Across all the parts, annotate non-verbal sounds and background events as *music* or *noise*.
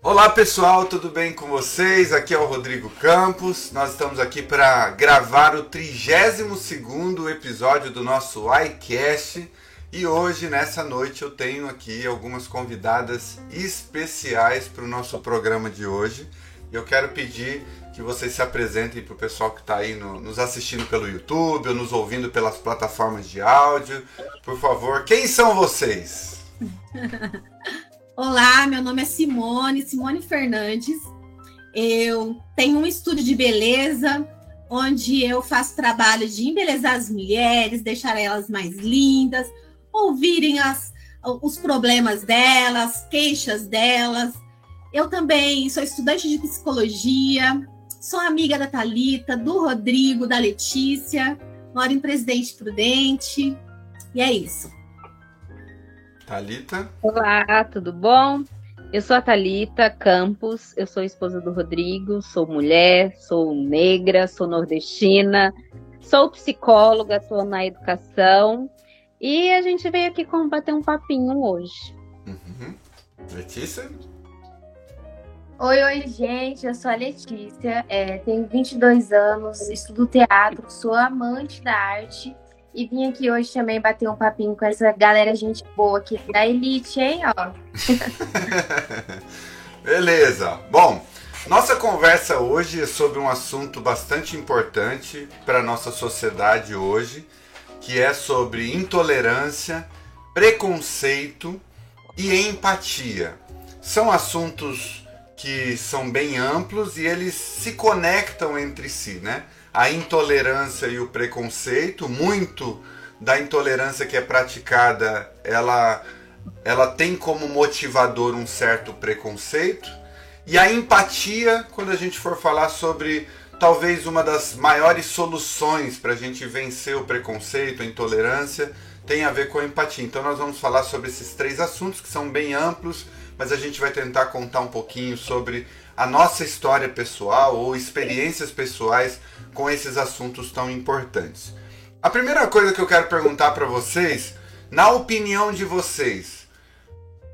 Olá pessoal, tudo bem com vocês? Aqui é o Rodrigo Campos. Nós estamos aqui para gravar o 32 episódio do nosso iCast e hoje, nessa noite, eu tenho aqui algumas convidadas especiais para o nosso programa de hoje. Eu quero pedir que vocês se apresentem para o pessoal que está aí no, nos assistindo pelo YouTube ou nos ouvindo pelas plataformas de áudio. Por favor, quem são vocês? *laughs* Olá, meu nome é Simone, Simone Fernandes. Eu tenho um estúdio de beleza onde eu faço trabalho de embelezar as mulheres, deixar elas mais lindas, ouvirem as, os problemas delas, queixas delas. Eu também sou estudante de psicologia, sou amiga da Talita, do Rodrigo, da Letícia, moro em Presidente Prudente. E é isso. Talita. Olá, tudo bom? Eu sou a Talita Campos, eu sou esposa do Rodrigo, sou mulher, sou negra, sou nordestina, sou psicóloga, estou na educação e a gente veio aqui combater um papinho hoje. Uhum. Letícia? Oi, oi, gente. Eu sou a Letícia, é, tenho 22 anos, estudo teatro, sou amante da arte e vim aqui hoje também bater um papinho com essa galera gente boa aqui da Elite, hein, ó. *laughs* Beleza. Bom, nossa conversa hoje é sobre um assunto bastante importante para nossa sociedade hoje, que é sobre intolerância, preconceito e empatia. São assuntos que são bem amplos e eles se conectam entre si, né? A intolerância e o preconceito, muito da intolerância que é praticada, ela, ela tem como motivador um certo preconceito, e a empatia, quando a gente for falar sobre talvez uma das maiores soluções para a gente vencer o preconceito, a intolerância, tem a ver com a empatia. Então nós vamos falar sobre esses três assuntos que são bem amplos, mas a gente vai tentar contar um pouquinho sobre a nossa história pessoal ou experiências pessoais com esses assuntos tão importantes. A primeira coisa que eu quero perguntar para vocês, na opinião de vocês,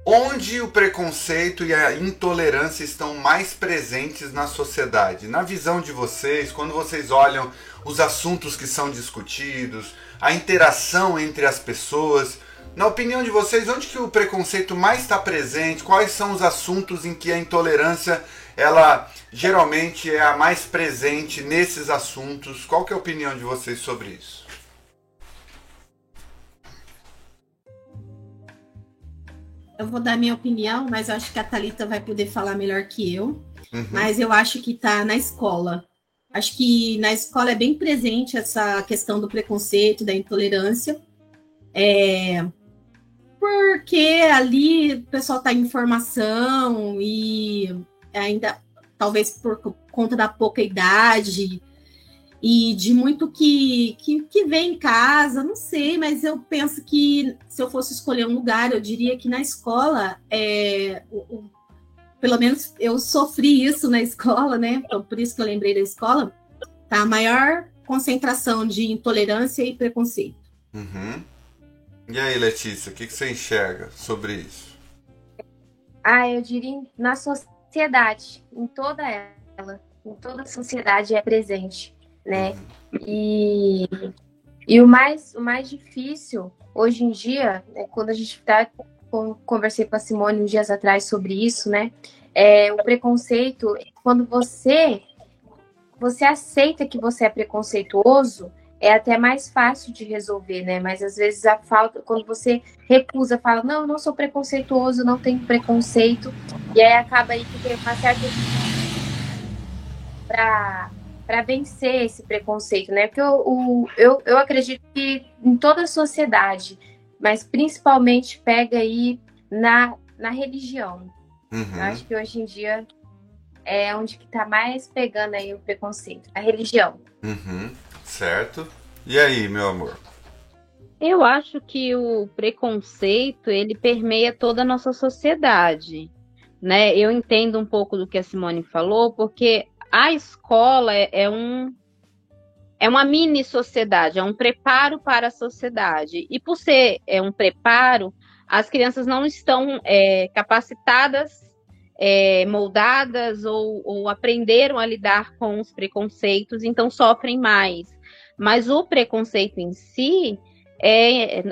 onde o preconceito e a intolerância estão mais presentes na sociedade? Na visão de vocês, quando vocês olham os assuntos que são discutidos, a interação entre as pessoas, na opinião de vocês, onde que o preconceito mais está presente? Quais são os assuntos em que a intolerância ela geralmente é a mais presente nesses assuntos? Qual que é a opinião de vocês sobre isso? Eu vou dar minha opinião, mas acho que a Talita vai poder falar melhor que eu. Uhum. Mas eu acho que está na escola. Acho que na escola é bem presente essa questão do preconceito, da intolerância. É, porque ali o pessoal está em formação e ainda talvez por conta da pouca idade e de muito que, que, que vem em casa, não sei, mas eu penso que se eu fosse escolher um lugar, eu diria que na escola, é, o, o, pelo menos eu sofri isso na *laughs* escola, né? Então, por isso que eu lembrei da escola, tá a maior concentração de intolerância e preconceito. Uhum. E aí, Letícia, o que, que você enxerga sobre isso? Ah, eu diria na sociedade, em toda ela, em toda a sociedade é presente, né? E, e o, mais, o mais difícil hoje em dia, é quando a gente está conversei com a Simone uns dias atrás sobre isso, né? É, o preconceito, quando você você aceita que você é preconceituoso, é até mais fácil de resolver, né? Mas às vezes a falta, quando você recusa, fala, não, eu não sou preconceituoso, não tenho preconceito, e aí acaba aí que tem uma certa para para vencer esse preconceito, né? Porque eu, o, eu, eu acredito que em toda a sociedade, mas principalmente pega aí na, na religião. Uhum. Eu acho que hoje em dia é onde que tá mais pegando aí o preconceito, a religião. Uhum. Certo. E aí, meu amor? Eu acho que o preconceito ele permeia toda a nossa sociedade, né? Eu entendo um pouco do que a Simone falou, porque a escola é, é um é uma mini sociedade, é um preparo para a sociedade. E por ser é um preparo, as crianças não estão é, capacitadas é, moldadas ou, ou aprenderam a lidar com os preconceitos, então sofrem mais. Mas o preconceito em si, é,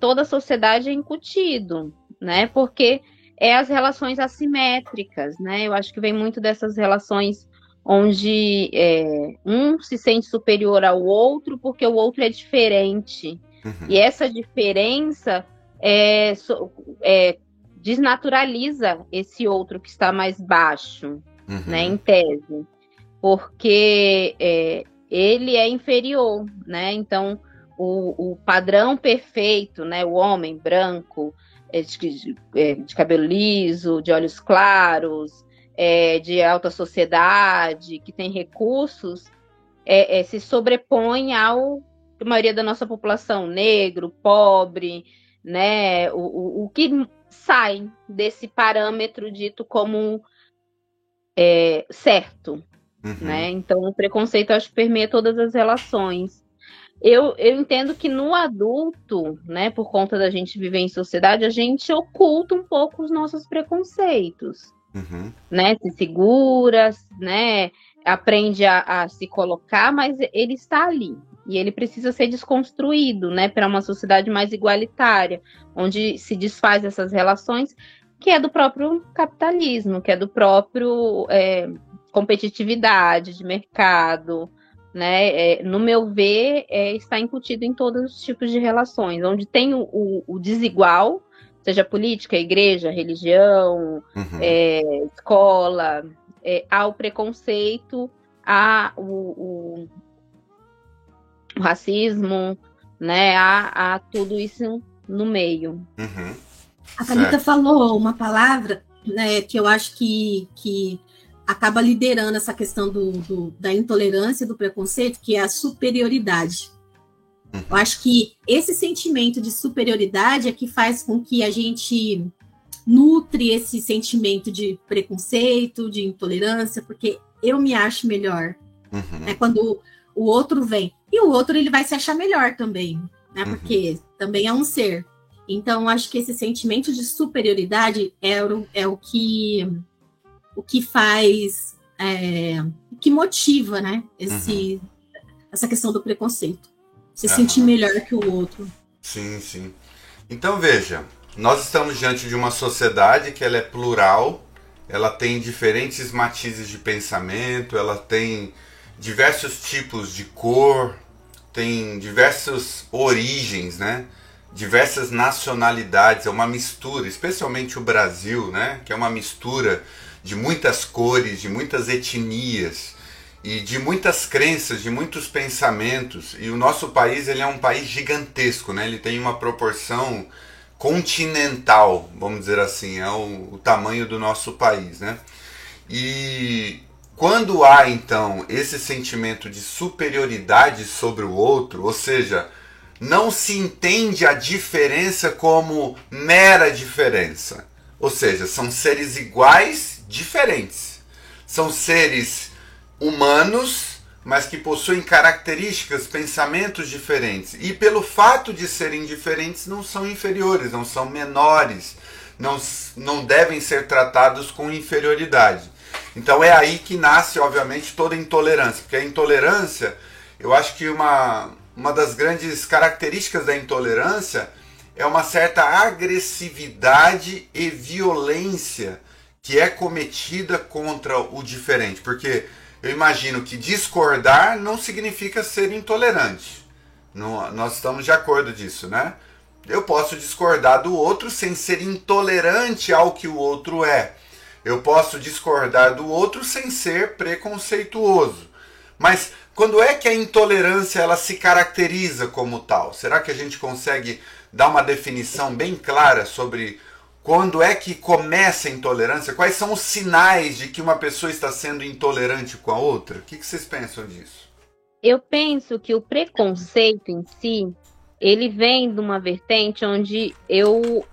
toda a sociedade é incutido, né? Porque é as relações assimétricas, né? Eu acho que vem muito dessas relações onde é, um se sente superior ao outro porque o outro é diferente. Uhum. E essa diferença é, é, desnaturaliza esse outro que está mais baixo, uhum. né, em tese, porque é, ele é inferior, né? Então o, o, padrão perfeito, né, o homem branco, é, de, é, de, cabelo liso, de olhos claros, é, de alta sociedade, que tem recursos, é, é, se sobrepõe ao a maioria da nossa população, negro, pobre, né? O, o, o que sai desse parâmetro dito como é, certo, uhum. né? Então o preconceito acho que permeia todas as relações. Eu, eu entendo que no adulto, né, por conta da gente viver em sociedade, a gente oculta um pouco os nossos preconceitos, uhum. né? Se segura, né? Aprende a, a se colocar, mas ele está ali, e ele precisa ser desconstruído, né, para uma sociedade mais igualitária, onde se desfaz essas relações, que é do próprio capitalismo, que é do próprio é, competitividade de mercado, né? É, no meu ver, é, está incutido em todos os tipos de relações, onde tem o, o, o desigual, seja política, igreja, religião, uhum. é, escola, é, há o preconceito, há o, o, o racismo, né? Há, há, tudo isso no meio. Uhum. A Thalita falou uma palavra né, que eu acho que, que acaba liderando essa questão do, do, da intolerância, do preconceito, que é a superioridade. Uhum. Eu acho que esse sentimento de superioridade é que faz com que a gente nutre esse sentimento de preconceito, de intolerância, porque eu me acho melhor. Uhum. É quando o outro vem. E o outro ele vai se achar melhor também, né? Uhum. Porque também é um ser. Então, acho que esse sentimento de superioridade é o, é o que o que faz, é, o que motiva, né? Esse, uhum. Essa questão do preconceito. Se uhum. sentir melhor que o outro. Sim, sim. Então, veja, nós estamos diante de uma sociedade que ela é plural, ela tem diferentes matizes de pensamento, ela tem diversos tipos de cor, tem diversas origens, né? Diversas nacionalidades, é uma mistura, especialmente o Brasil, né? Que é uma mistura de muitas cores, de muitas etnias e de muitas crenças, de muitos pensamentos. E o nosso país ele é um país gigantesco, né? Ele tem uma proporção continental, vamos dizer assim, é o, o tamanho do nosso país, né? E quando há então esse sentimento de superioridade sobre o outro, ou seja, não se entende a diferença como mera diferença. Ou seja, são seres iguais, diferentes. São seres humanos, mas que possuem características, pensamentos diferentes. E pelo fato de serem diferentes, não são inferiores, não são menores, não, não devem ser tratados com inferioridade. Então é aí que nasce, obviamente, toda intolerância, porque a intolerância, eu acho que uma, uma das grandes características da intolerância é uma certa agressividade e violência que é cometida contra o diferente, porque eu imagino que discordar não significa ser intolerante. Não, nós estamos de acordo disso, né? Eu posso discordar do outro sem ser intolerante ao que o outro é. Eu posso discordar do outro sem ser preconceituoso. Mas quando é que a intolerância ela se caracteriza como tal? Será que a gente consegue dar uma definição bem clara sobre quando é que começa a intolerância? Quais são os sinais de que uma pessoa está sendo intolerante com a outra? O que, vocês pensam disso? Eu penso que o preconceito em si, ele vem de uma vertente onde eu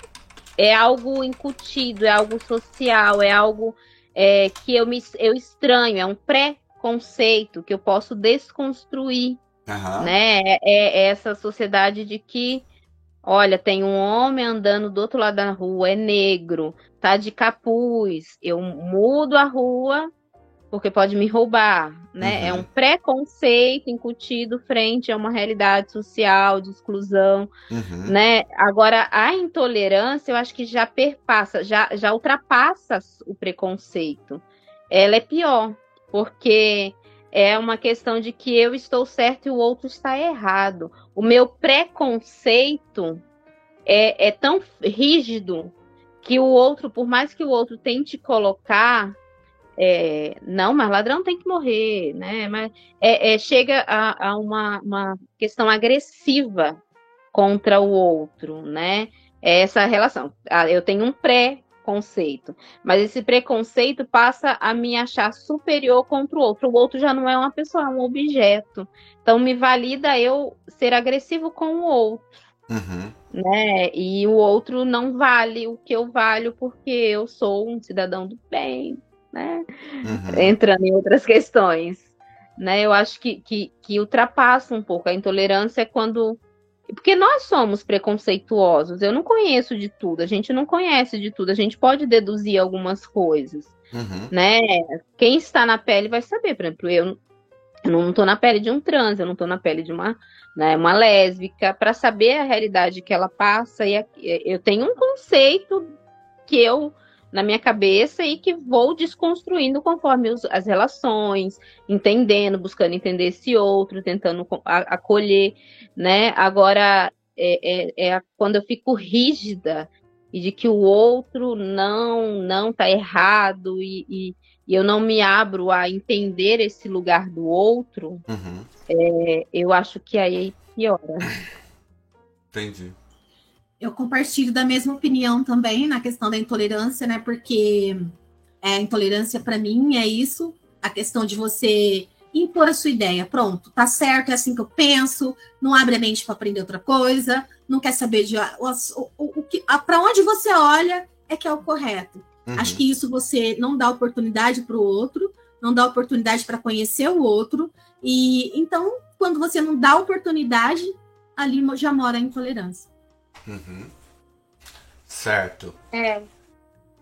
é algo incutido, é algo social, é algo é, que eu, me, eu estranho, é um pré-conceito que eu posso desconstruir, uhum. né? É, é, essa sociedade de que Olha, tem um homem andando do outro lado da rua, é negro, tá de capuz. Eu mudo a rua porque pode me roubar, né? Uhum. É um preconceito incutido frente a uma realidade social de exclusão, uhum. né? Agora a intolerância, eu acho que já perpassa, já já ultrapassa o preconceito. Ela é pior, porque é uma questão de que eu estou certo e o outro está errado. O meu preconceito é, é tão rígido que o outro, por mais que o outro tente colocar é, não, mas ladrão tem que morrer, né? Mas é, é, chega a, a uma, uma, questão agressiva contra o outro, né? É essa relação. Ah, eu tenho um pré-conceito, mas esse preconceito passa a me achar superior contra o outro. O outro já não é uma pessoa, é um objeto. Então me valida eu ser agressivo com o outro. Uhum. Né? E o outro não vale o que eu valho porque eu sou um cidadão do bem, né? Uhum. Entrando em outras questões. Né? Eu acho que, que, que ultrapassa um pouco. A intolerância é quando. Porque nós somos preconceituosos. Eu não conheço de tudo, a gente não conhece de tudo, a gente pode deduzir algumas coisas. Uhum. Né? Quem está na pele vai saber, por exemplo, eu, não estou na pele de um trans, eu não estou na pele de uma, né, uma lésbica, para saber a realidade que ela passa, e eu tenho um conceito que eu na minha cabeça e que vou desconstruindo conforme os, as relações, entendendo, buscando entender esse outro, tentando acolher, né? Agora, é, é, é quando eu fico rígida e de que o outro não não tá errado e, e, e, eu não me abro a entender esse lugar do outro, uhum. é, eu acho que aí piora. Entendi eu compartilho da mesma opinião também na questão da intolerância, né? Porque é, intolerância para mim é isso, a questão de você impor a sua ideia. Pronto, tá certo, é assim que eu penso, não abre a mente para aprender outra coisa, não quer saber de o para onde você olha é que é o correto. Uhum. Acho que isso você não dá oportunidade para o outro, não dá oportunidade para conhecer o outro, e então quando você não dá oportunidade, ali já mora a intolerância. Uhum. Certo. É.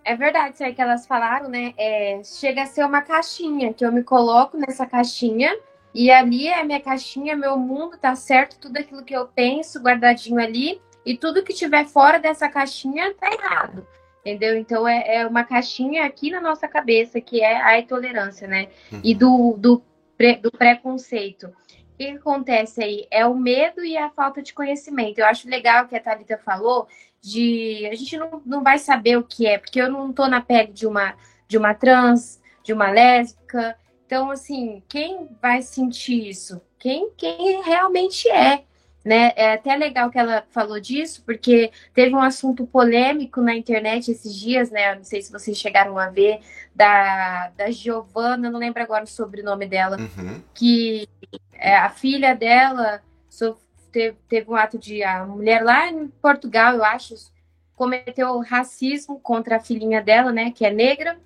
É verdade isso aí que elas falaram, né? É, chega a ser uma caixinha, que eu me coloco nessa caixinha e ali é minha caixinha, meu mundo, tá certo? Tudo aquilo que eu penso guardadinho ali e tudo que tiver fora dessa caixinha tá errado. Entendeu? Então é, é uma caixinha aqui na nossa cabeça que é a intolerância, né? Uhum. E do, do, do preconceito que, que acontece aí? É o medo e a falta de conhecimento. Eu acho legal que a Thalita falou de a gente não, não vai saber o que é, porque eu não tô na pele de uma, de uma trans, de uma lésbica. Então, assim, quem vai sentir isso? Quem, quem realmente é. Né? É até legal que ela falou disso, porque teve um assunto polêmico na internet esses dias, né? Não sei se vocês chegaram a ver, da, da Giovana, não lembro agora o sobrenome dela, uhum. que é, a filha dela teve, teve um ato de. A mulher lá em Portugal, eu acho, cometeu racismo contra a filhinha dela, né? Que é negra.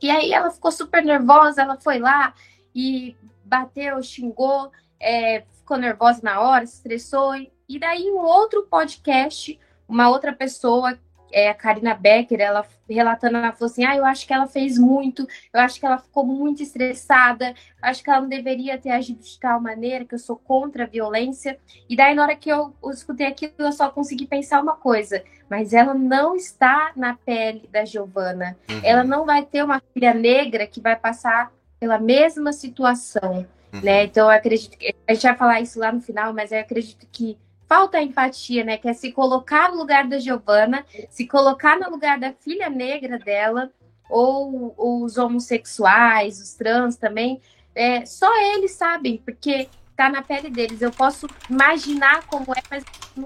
E aí ela ficou super nervosa, ela foi lá e bateu, xingou. É, ficou nervosa na hora, se estressou. E daí, um outro podcast, uma outra pessoa, é, a Karina Becker, ela relatando, ela falou assim: ah, eu acho que ela fez muito, eu acho que ela ficou muito estressada, acho que ela não deveria ter agido de tal maneira, que eu sou contra a violência. E daí, na hora que eu, eu escutei aquilo, eu só consegui pensar uma coisa: mas ela não está na pele da Giovana. Uhum. Ela não vai ter uma filha negra que vai passar pela mesma situação. Uhum. Né? Então, eu acredito que. A gente vai falar isso lá no final, mas eu acredito que falta a empatia, né? Que é se colocar no lugar da Giovana, se colocar no lugar da filha negra dela, ou, ou os homossexuais, os trans também. É, só eles sabem, porque tá na pele deles. Eu posso imaginar como é, mas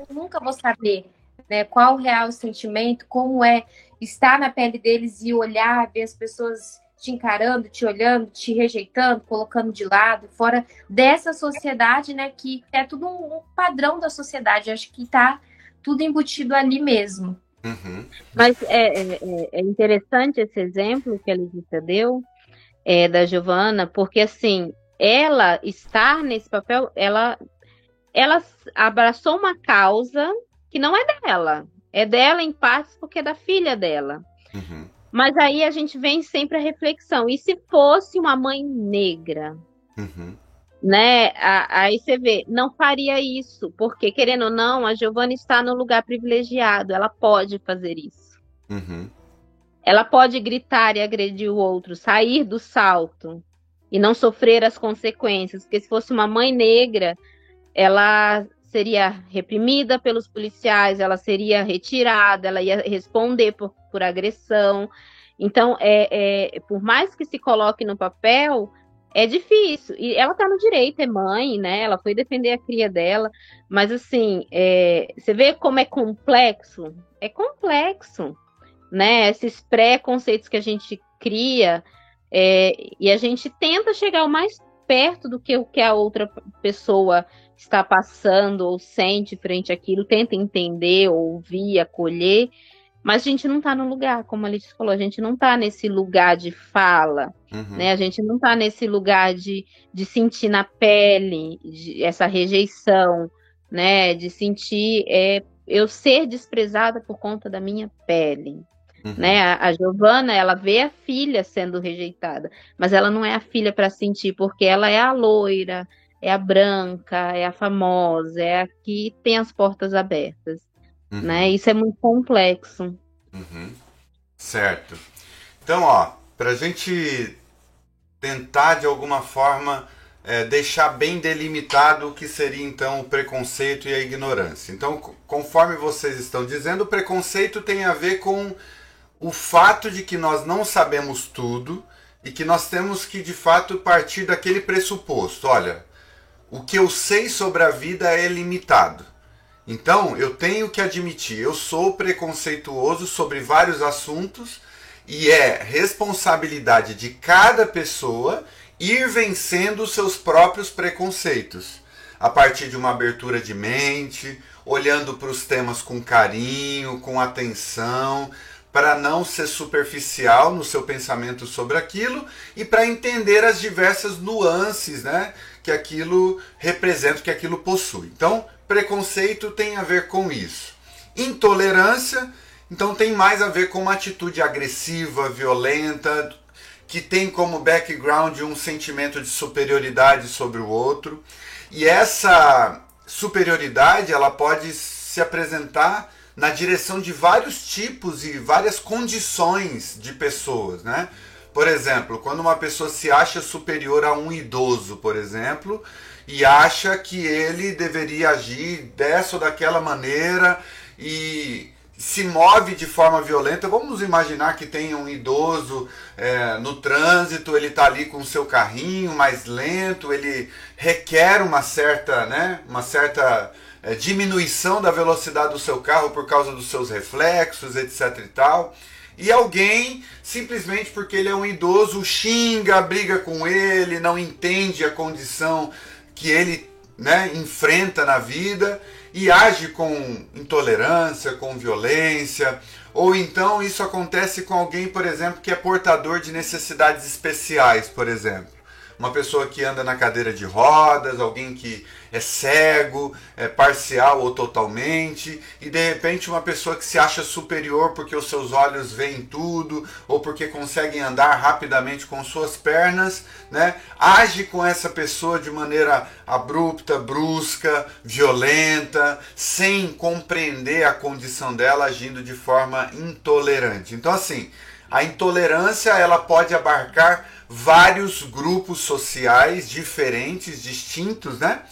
nunca vou saber né, qual o real sentimento, como é estar na pele deles e olhar, ver as pessoas te encarando, te olhando, te rejeitando, colocando de lado, fora dessa sociedade, né, que é tudo um, padrão da sociedade, acho que tá tudo embutido ali mesmo. Uhum. Mas é, é, é, é, interessante esse exemplo que a Letícia deu, é, da Giovana, porque assim, ela estar nesse papel, ela, ela abraçou uma causa que não é dela. É dela em partes porque é da filha dela. Uhum. Mas aí a gente vem sempre a reflexão. E se fosse uma mãe negra? Uhum. Né? Aí você vê, não faria isso, porque querendo ou não, a Giovana está no lugar privilegiado, ela pode fazer isso. Uhum. Ela pode gritar e agredir o outro, sair do salto e não sofrer as consequências, porque se fosse uma mãe negra, ela seria reprimida pelos policiais, ela seria retirada, ela ia responder por, por agressão. Então, é, é, por mais que se coloque no papel, é difícil. E ela está no direito, é mãe, né? Ela foi defender a cria dela. Mas, assim, é, você vê como é complexo? É complexo, né? Esses preconceitos que a gente cria é, e a gente tenta chegar o mais perto do que o que a outra pessoa está passando ou sente frente àquilo, tenta entender, ouvir, acolher, mas a gente não está no lugar, como a Alice falou, a gente não está nesse lugar de fala, uhum. né? A gente não está nesse lugar de, de sentir na pele de, essa rejeição, né? De sentir é, eu ser desprezada por conta da minha pele. Uhum. Né? A, a Giovana, ela vê a filha sendo rejeitada, mas ela não é a filha para sentir, porque ela é a loira, é a branca, é a famosa, é a que tem as portas abertas. Uhum. Né? Isso é muito complexo. Uhum. Certo. Então, ó, para a gente tentar de alguma forma é, deixar bem delimitado o que seria então o preconceito e a ignorância. Então, conforme vocês estão dizendo, o preconceito tem a ver com o fato de que nós não sabemos tudo e que nós temos que de fato partir daquele pressuposto. Olha, o que eu sei sobre a vida é limitado. Então, eu tenho que admitir, eu sou preconceituoso sobre vários assuntos e é responsabilidade de cada pessoa ir vencendo os seus próprios preconceitos, a partir de uma abertura de mente, olhando para os temas com carinho, com atenção, para não ser superficial no seu pensamento sobre aquilo e para entender as diversas nuances, né? Que aquilo representa, que aquilo possui. Então, preconceito tem a ver com isso. Intolerância, então, tem mais a ver com uma atitude agressiva, violenta, que tem como background um sentimento de superioridade sobre o outro. E essa superioridade, ela pode se apresentar na direção de vários tipos e várias condições de pessoas, né? Por exemplo, quando uma pessoa se acha superior a um idoso, por exemplo, e acha que ele deveria agir dessa ou daquela maneira e se move de forma violenta. Vamos imaginar que tem um idoso é, no trânsito, ele está ali com o seu carrinho mais lento, ele requer uma certa, né, uma certa é, diminuição da velocidade do seu carro por causa dos seus reflexos, etc. e tal e alguém, simplesmente porque ele é um idoso, xinga, briga com ele, não entende a condição que ele né, enfrenta na vida e age com intolerância, com violência. Ou então isso acontece com alguém, por exemplo, que é portador de necessidades especiais, por exemplo uma pessoa que anda na cadeira de rodas, alguém que é cego, é parcial ou totalmente, e de repente uma pessoa que se acha superior porque os seus olhos veem tudo ou porque conseguem andar rapidamente com suas pernas, né? Age com essa pessoa de maneira abrupta, brusca, violenta, sem compreender a condição dela, agindo de forma intolerante. Então assim, a intolerância ela pode abarcar vários grupos sociais diferentes, distintos, né?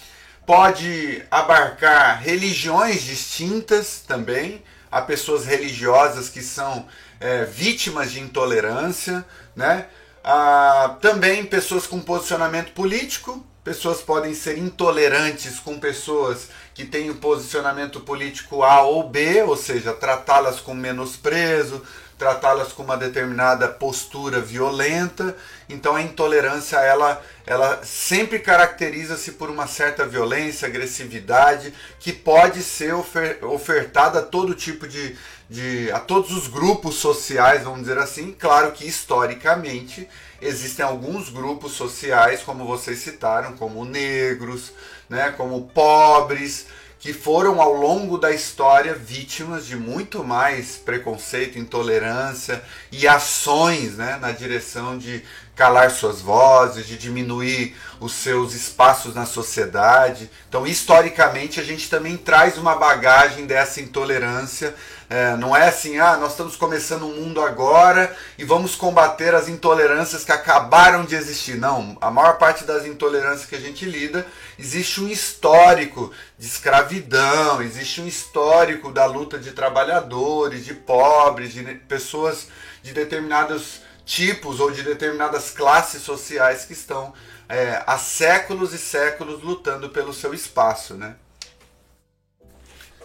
Pode abarcar religiões distintas também. Há pessoas religiosas que são é, vítimas de intolerância, né? Há também pessoas com posicionamento político. Pessoas podem ser intolerantes com pessoas que têm um posicionamento político A ou B, ou seja, tratá-las com menosprezo, tratá-las com uma determinada postura violenta. Então a intolerância ela, ela sempre caracteriza-se por uma certa violência, agressividade que pode ser ofer ofertada a todo tipo de, de a todos os grupos sociais, vamos dizer assim. Claro que historicamente existem alguns grupos sociais, como vocês citaram, como negros, né, como pobres que foram ao longo da história vítimas de muito mais preconceito, intolerância e ações né, na direção de calar suas vozes, de diminuir os seus espaços na sociedade. Então, historicamente, a gente também traz uma bagagem dessa intolerância é, não é assim, ah, nós estamos começando um mundo agora e vamos combater as intolerâncias que acabaram de existir. Não, a maior parte das intolerâncias que a gente lida, existe um histórico de escravidão, existe um histórico da luta de trabalhadores, de pobres, de pessoas de determinados tipos ou de determinadas classes sociais que estão é, há séculos e séculos lutando pelo seu espaço, né?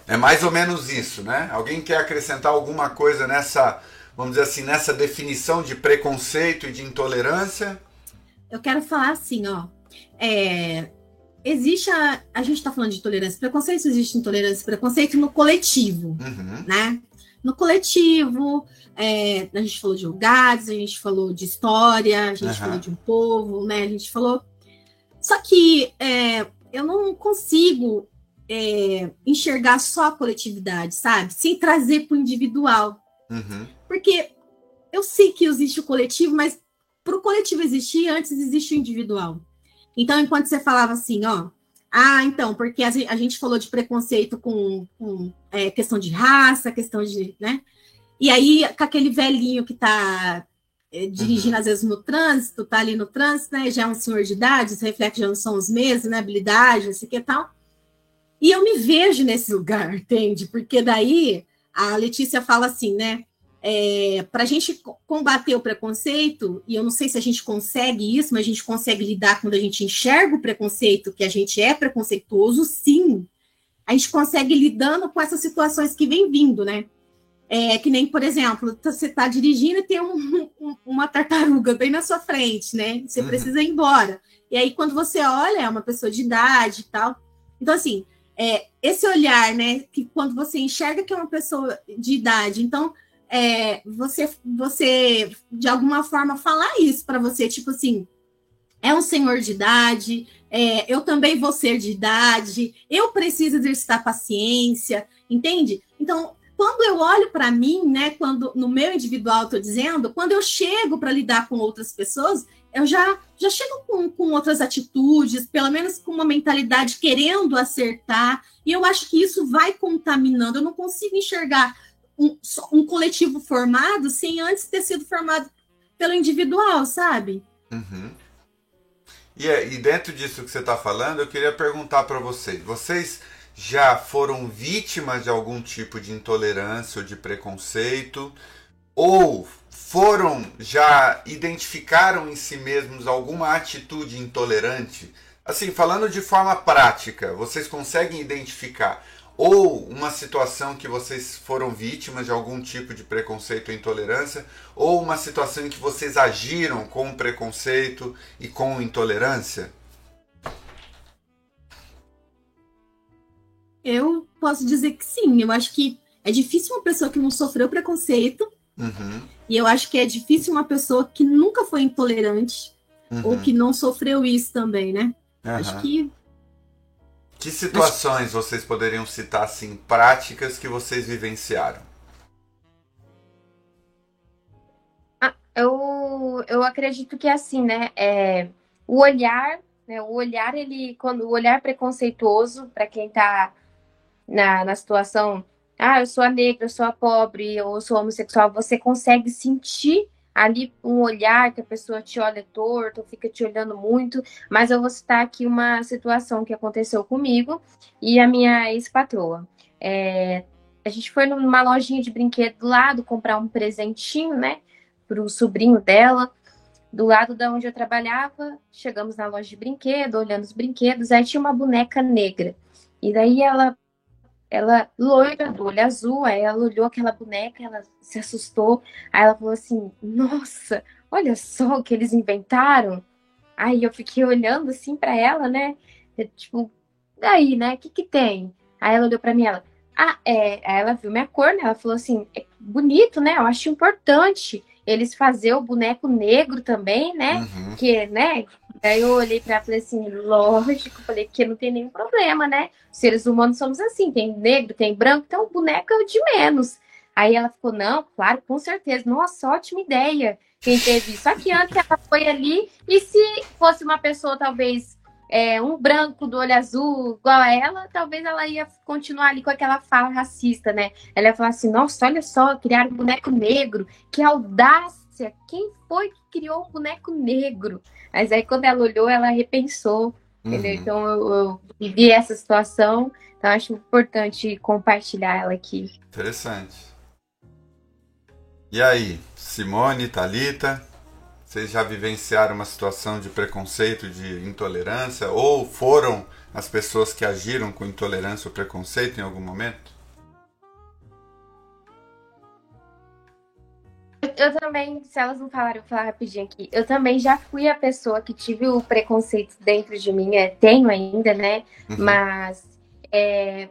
É mais ou menos isso, né? Alguém quer acrescentar alguma coisa nessa, vamos dizer assim, nessa definição de preconceito e de intolerância? Eu quero falar assim, ó. É, existe a, a gente está falando de intolerância e preconceito, existe intolerância e preconceito no coletivo, uhum. né? No coletivo, é, a gente falou de lugares, a gente falou de história, a gente uhum. falou de um povo, né? A gente falou. Só que é, eu não consigo é, enxergar só a coletividade, sabe? Sem trazer para o individual. Uhum. Porque eu sei que existe o coletivo, mas para o coletivo existir, antes existe o individual. Então, enquanto você falava assim, ó, ah, então, porque a gente falou de preconceito com, com é, questão de raça, questão de, né? E aí, com aquele velhinho que está é, dirigindo, uhum. às vezes, no trânsito, tá ali no trânsito, né? Já é um senhor de idade, os reflexos já não são os mesmos, né? Habilidade, não sei o que tal. E eu me vejo nesse *laughs* lugar, entende? Porque daí a Letícia fala assim, né? É, para a gente combater o preconceito, e eu não sei se a gente consegue isso, mas a gente consegue lidar quando a gente enxerga o preconceito, que a gente é preconceituoso, sim. A gente consegue lidando com essas situações que vem vindo, né? É, que nem, por exemplo, você está dirigindo e tem um, *laughs* um, uma tartaruga bem na sua frente, né? Você uhum. precisa ir embora. E aí, quando você olha, é uma pessoa de idade e tal. Então, assim, é, esse olhar, né? Que quando você enxerga que é uma pessoa de idade, então é, você, você de alguma forma falar isso para você, tipo assim, é um senhor de idade, é, eu também vou ser de idade, eu preciso exercitar paciência, entende? Então, quando eu olho para mim, né, quando no meu individual estou dizendo, quando eu chego para lidar com outras pessoas, eu já, já chego com, com outras atitudes, pelo menos com uma mentalidade querendo acertar, e eu acho que isso vai contaminando. Eu não consigo enxergar um, um coletivo formado sem antes ter sido formado pelo individual, sabe? Uhum. E, e dentro disso que você está falando, eu queria perguntar para vocês: vocês já foram vítimas de algum tipo de intolerância ou de preconceito? Ou foram, já identificaram em si mesmos alguma atitude intolerante? Assim, falando de forma prática, vocês conseguem identificar ou uma situação que vocês foram vítimas de algum tipo de preconceito ou intolerância, ou uma situação em que vocês agiram com preconceito e com intolerância? Eu posso dizer que sim. Eu acho que é difícil uma pessoa que não sofreu preconceito Uhum. E eu acho que é difícil uma pessoa que nunca foi intolerante uhum. ou que não sofreu isso também, né? Uhum. Acho que. Que situações acho... vocês poderiam citar, assim, práticas que vocês vivenciaram? Ah, eu, eu acredito que é assim, né? É, o olhar, né? O olhar, ele. Quando, o olhar preconceituoso, para quem está na, na situação ah, eu sou a negra, eu sou a pobre, eu sou homossexual, você consegue sentir ali um olhar que a pessoa te olha torto, fica te olhando muito, mas eu vou citar aqui uma situação que aconteceu comigo e a minha ex-patroa. É, a gente foi numa lojinha de brinquedo do lado comprar um presentinho, né, para o sobrinho dela, do lado da onde eu trabalhava. Chegamos na loja de brinquedo, olhando os brinquedos, aí tinha uma boneca negra. E daí ela ela loira, do olho azul, aí ela olhou aquela boneca, ela se assustou, aí ela falou assim, nossa, olha só o que eles inventaram. Aí eu fiquei olhando assim para ela, né? Tipo, daí, né? O que que tem? Aí ela olhou para mim, ela, ah, é. Aí ela viu minha cor, né? Ela falou assim, é bonito, né? Eu acho importante eles fazer o boneco negro também, né? Uhum. Que, né? Aí eu olhei para ela e falei assim, lógico, falei que não tem nenhum problema, né? Os seres humanos somos assim, tem negro, tem branco, então o boneco é de menos. Aí ela ficou, não, claro, com certeza. Nossa, ótima ideia quem teve isso. Só que antes ela foi ali, e se fosse uma pessoa, talvez, é, um branco do olho azul, igual a ela, talvez ela ia continuar ali com aquela fala racista, né? Ela ia falar assim, nossa, olha só, criaram um boneco negro, que audácia, quem foi que criou um boneco negro? Mas aí quando ela olhou, ela repensou, uhum. entendeu? Então eu, eu vivi essa situação, então acho importante compartilhar ela aqui. Interessante. E aí, Simone, Talita, vocês já vivenciaram uma situação de preconceito, de intolerância, ou foram as pessoas que agiram com intolerância ou preconceito em algum momento? Eu também, se elas não falaram, eu vou falar rapidinho aqui. Eu também já fui a pessoa que tive o preconceito dentro de mim, é, tenho ainda, né? Uhum. Mas é,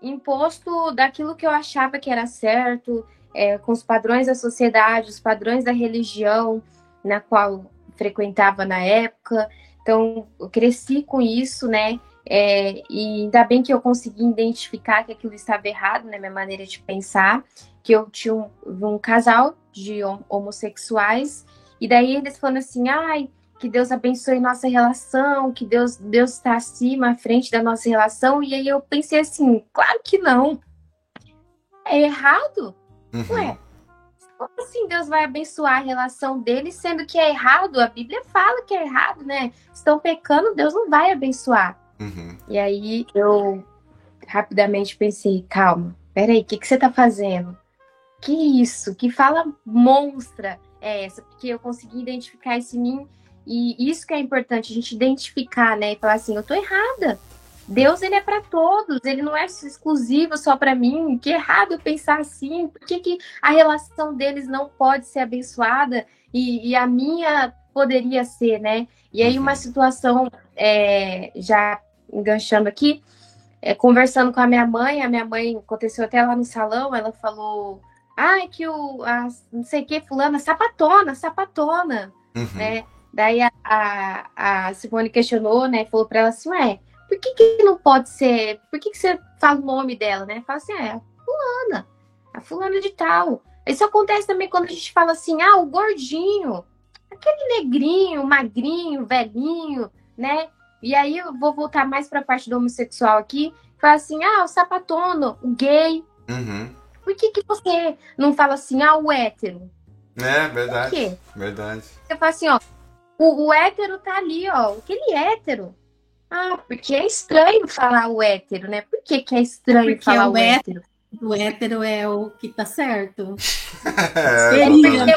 imposto daquilo que eu achava que era certo, é, com os padrões da sociedade, os padrões da religião na qual frequentava na época. Então, eu cresci com isso, né? É, e ainda bem que eu consegui identificar que aquilo estava errado, né? Minha maneira de pensar, que eu tinha um, um casal de homossexuais, e daí eles falando assim, ai, que Deus abençoe nossa relação, que Deus Deus está acima, à frente da nossa relação, e aí eu pensei assim, claro que não. É errado? Uhum. Ué, como assim Deus vai abençoar a relação deles, sendo que é errado? A Bíblia fala que é errado, né? Estão pecando, Deus não vai abençoar. Uhum. E aí eu rapidamente pensei, calma, peraí, o que, que você tá fazendo? Que isso? Que fala monstra é essa? Porque eu consegui identificar esse mim e isso que é importante, a gente identificar, né? E falar assim, eu tô errada. Deus ele é para todos, ele não é exclusivo só para mim. Que errado eu pensar assim. Por que, que a relação deles não pode ser abençoada e, e a minha poderia ser, né? E aí uma uhum. situação é, já enganchando aqui, é, conversando com a minha mãe, a minha mãe aconteceu até lá no salão, ela falou, ai, que o a, não sei o que, fulana, sapatona, sapatona, uhum. né? Daí a, a, a Simone questionou, né? Falou para ela assim, ué, por que, que não pode ser? Por que, que você fala o nome dela, né? Fala assim, é a fulana, a fulana de tal. Isso acontece também quando a gente fala assim, ah, o gordinho, aquele negrinho, magrinho, velhinho, né? E aí eu vou voltar mais para a parte do homossexual aqui. Fala assim, ah, o sapatono, o gay. Uhum. Por que, que você não fala assim, ah, o hétero? É, verdade. Por quê? Verdade. Você fala assim, ó, o, o hétero tá ali, ó, aquele hétero. Ah, porque é estranho falar o hétero, né? Por que, que é estranho porque falar o, hétero? hétero? O hétero é o que tá certo. *laughs* é, Seria. Né?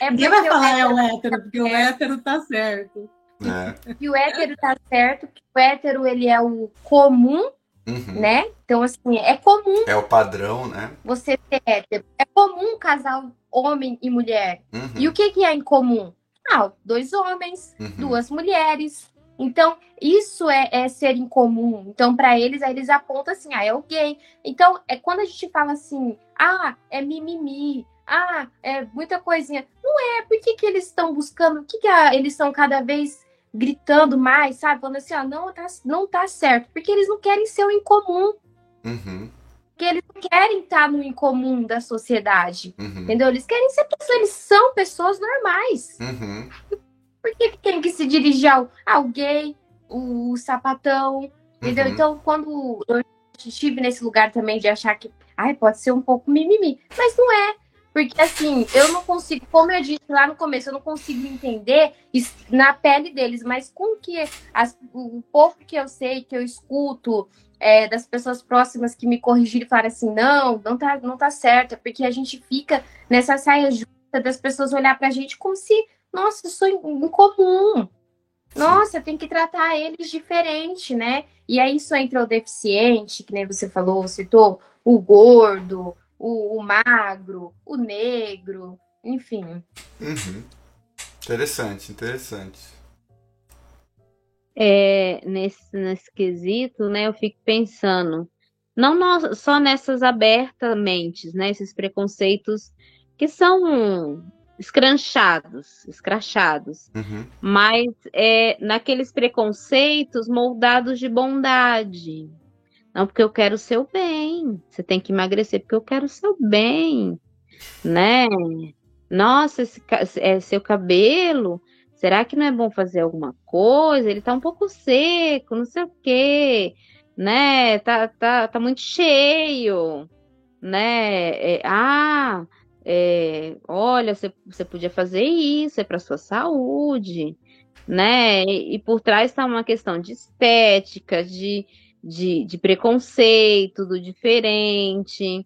É Ninguém vai falar é o hétero, porque o hétero tá certo. É. E o hétero tá certo, porque o hétero ele é o comum, uhum. né? Então, assim, é comum. É o padrão, né? Você ser hétero. É comum casal homem e mulher. Uhum. E o que, que é em comum? Ah, dois homens, uhum. duas mulheres, então, isso é, é ser incomum. Então, para eles, aí eles apontam assim, ah, é o gay. Então, é quando a gente fala assim, ah, é mimimi, ah, é muita coisinha. Não é, por que, que eles estão buscando, o que, que a, eles estão cada vez gritando mais, sabe? Falando assim, ah, não tá, não tá certo. Porque eles não querem ser o incomum. Uhum. Porque eles não querem estar no incomum da sociedade. Uhum. Entendeu? Eles querem ser pessoas, eles são pessoas normais. Uhum. Por que, que tem que se dirigir ao, ao gay, o sapatão, entendeu? Uhum. Então, quando eu estive nesse lugar também de achar que, ai, pode ser um pouco mimimi, mas não é. Porque, assim, eu não consigo, como eu disse lá no começo, eu não consigo entender na pele deles, mas com que as, o pouco que eu sei, que eu escuto, é, das pessoas próximas que me corrigiram e falaram assim, não, não tá, não tá certo, é porque a gente fica nessa saia justa das pessoas olhar pra gente como se nossa, isso é incomum. Nossa, tem que tratar eles diferente, né? E aí isso entra o deficiente, que nem você falou, citou, o gordo, o, o magro, o negro, enfim. Uhum. Interessante, interessante. É, nesse, nesse quesito, né, eu fico pensando, não só nessas abertamente, né, esses preconceitos que são escranchados, escrachados, uhum. mas é, naqueles preconceitos moldados de bondade. Não, porque eu quero o seu bem. Você tem que emagrecer porque eu quero o seu bem, né? Nossa, esse, é seu cabelo. Será que não é bom fazer alguma coisa? Ele tá um pouco seco, não sei o quê, né? Tá, tá, tá muito cheio, né? É, ah, é, olha, você, você podia fazer isso, é para sua saúde, né? E, e por trás está uma questão de estética, de, de, de preconceito, do diferente.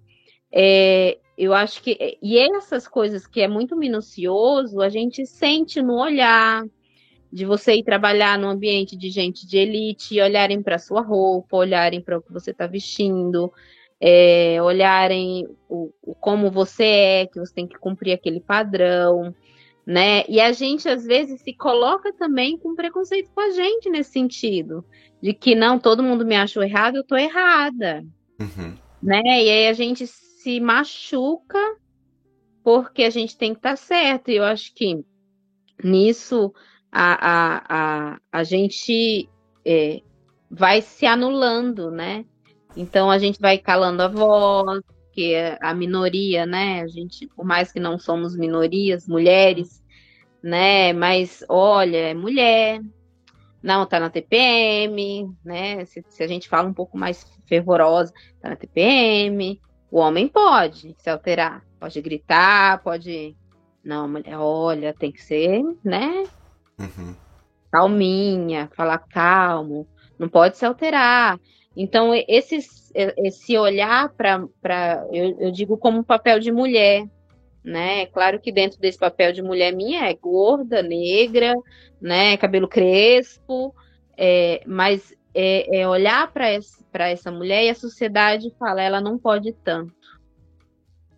É, eu acho que. E essas coisas que é muito minucioso, a gente sente no olhar de você ir trabalhar num ambiente de gente de elite, olharem para sua roupa, olharem para o que você está vestindo, é, olharem o, o, como você é, que você tem que cumprir aquele padrão, né? E a gente às vezes se coloca também com preconceito com a gente nesse sentido, de que não, todo mundo me achou errado, eu tô errada, uhum. né? E aí a gente se machuca porque a gente tem que estar tá certo. E eu acho que nisso a, a, a, a gente é, vai se anulando, né? Então a gente vai calando a voz, que é a minoria, né? A gente, por mais que não somos minorias, mulheres, né? Mas olha, é mulher, não tá na TPM, né? Se, se, a gente fala um pouco mais fervorosa, tá na TPM. O homem pode se alterar, pode gritar, pode. Não, mulher, olha, tem que ser, né? Uhum. Calminha, falar calmo, não pode se alterar. Então, esse, esse olhar para, eu, eu digo como um papel de mulher, né? Claro que dentro desse papel de mulher minha é gorda, negra, né? Cabelo crespo, é, mas é, é olhar para essa, essa mulher e a sociedade fala, ela não pode tanto.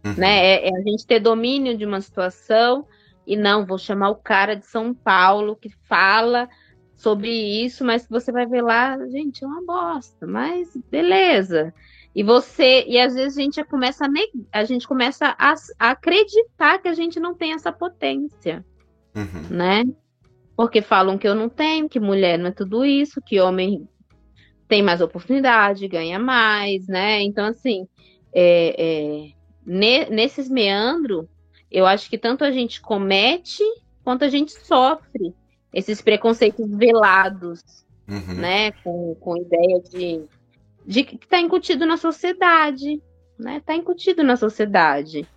Uhum. Né? É, é, a gente ter domínio de uma situação e não, vou chamar o cara de São Paulo que fala sobre isso, mas você vai ver lá, gente, é uma bosta, mas beleza. E você, e às vezes a gente começa a, a gente começa a, a, acreditar que a gente não tem essa potência, uhum. né? Porque falam que eu não tenho, que mulher não é tudo isso, que homem tem mais oportunidade, ganha mais, né? Então, assim, é, é, ne, nesses meandros, eu acho que tanto a gente comete quanto a gente sofre esses preconceitos velados, uhum. né? Com, com ideia de, de que está incutido na sociedade, né? Está incutido na sociedade,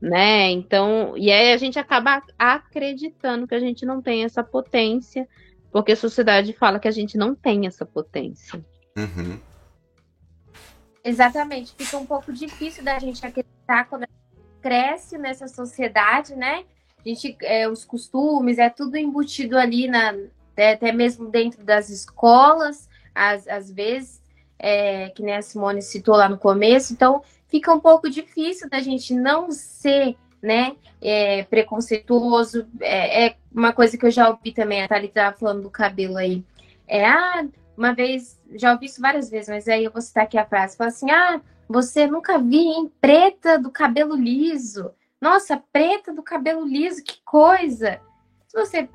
né? Então, e aí a gente acaba acreditando que a gente não tem essa potência, porque a sociedade fala que a gente não tem essa potência. Uhum. Exatamente, fica um pouco difícil da gente acreditar quando cresce nessa sociedade, né? A gente, é, os costumes, é tudo embutido ali, na, é, até mesmo dentro das escolas, às, às vezes, é, que nem a Simone citou lá no começo. Então, fica um pouco difícil da gente não ser né, é, preconceituoso. É, é, uma coisa que eu já ouvi também, a Thalita estava falando do cabelo aí. É, ah, uma vez, já ouvi isso várias vezes, mas aí eu vou citar aqui a frase. Fala assim, ah, você nunca vi, hein, preta do cabelo liso. Nossa, preta do cabelo liso, que coisa! Se você.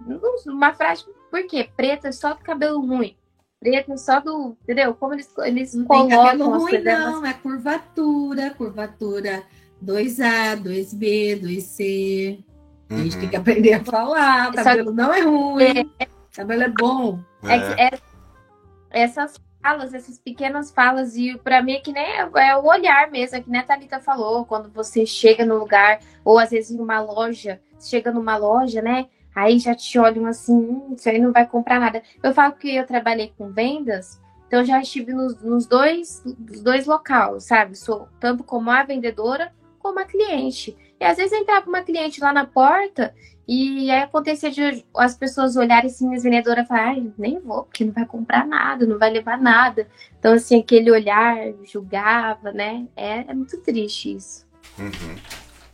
Uma frase, por quê? Preta só do cabelo ruim. Preta só do. Entendeu? Como eles, eles não colocam. Tem cabelo ruim, não, é curvatura, curvatura 2A, 2B, 2C. Uhum. A gente tem que uhum. aprender a falar. O cabelo não é ruim. É, cabelo é bom. É. É, essas falas, essas pequenas falas, e para mim é que nem é, o olhar mesmo, é que nem a Thalita falou, quando você chega no lugar, ou às vezes em uma loja, chega numa loja, né? Aí já te olham assim, hum, isso aí não vai comprar nada. Eu falo que eu trabalhei com vendas, então já estive nos, nos dois, dois locais, sabe? Sou tanto como a vendedora como a cliente. E às vezes entrava uma cliente lá na porta e aí acontecia de as pessoas olharem assim, as vendedoras e falarem, nem vou, porque não vai comprar nada, não vai levar nada. Então, assim, aquele olhar julgava, né? É, é muito triste isso. Uhum.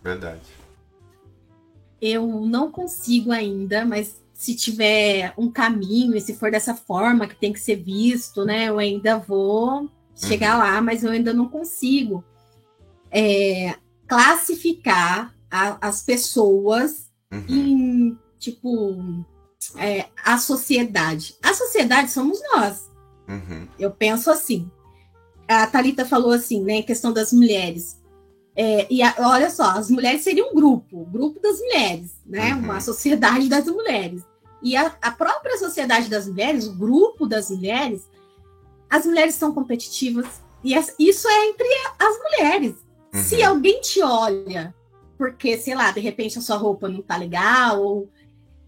Verdade. Eu não consigo ainda, mas se tiver um caminho, e se for dessa forma que tem que ser visto, né? Eu ainda vou chegar uhum. lá, mas eu ainda não consigo é, classificar a, as pessoas uhum. em, tipo, é, a sociedade. A sociedade somos nós. Uhum. Eu penso assim. A Talita falou assim, né, questão das mulheres. É, e a, olha só, as mulheres seriam um grupo, o grupo das mulheres, né? Uhum. Uma sociedade das mulheres. E a, a, própria sociedade das mulheres, o grupo das mulheres, as mulheres são competitivas. E isso é entre as mulheres. Uhum. Se alguém te olha, porque, sei lá, de repente a sua roupa não tá legal, ou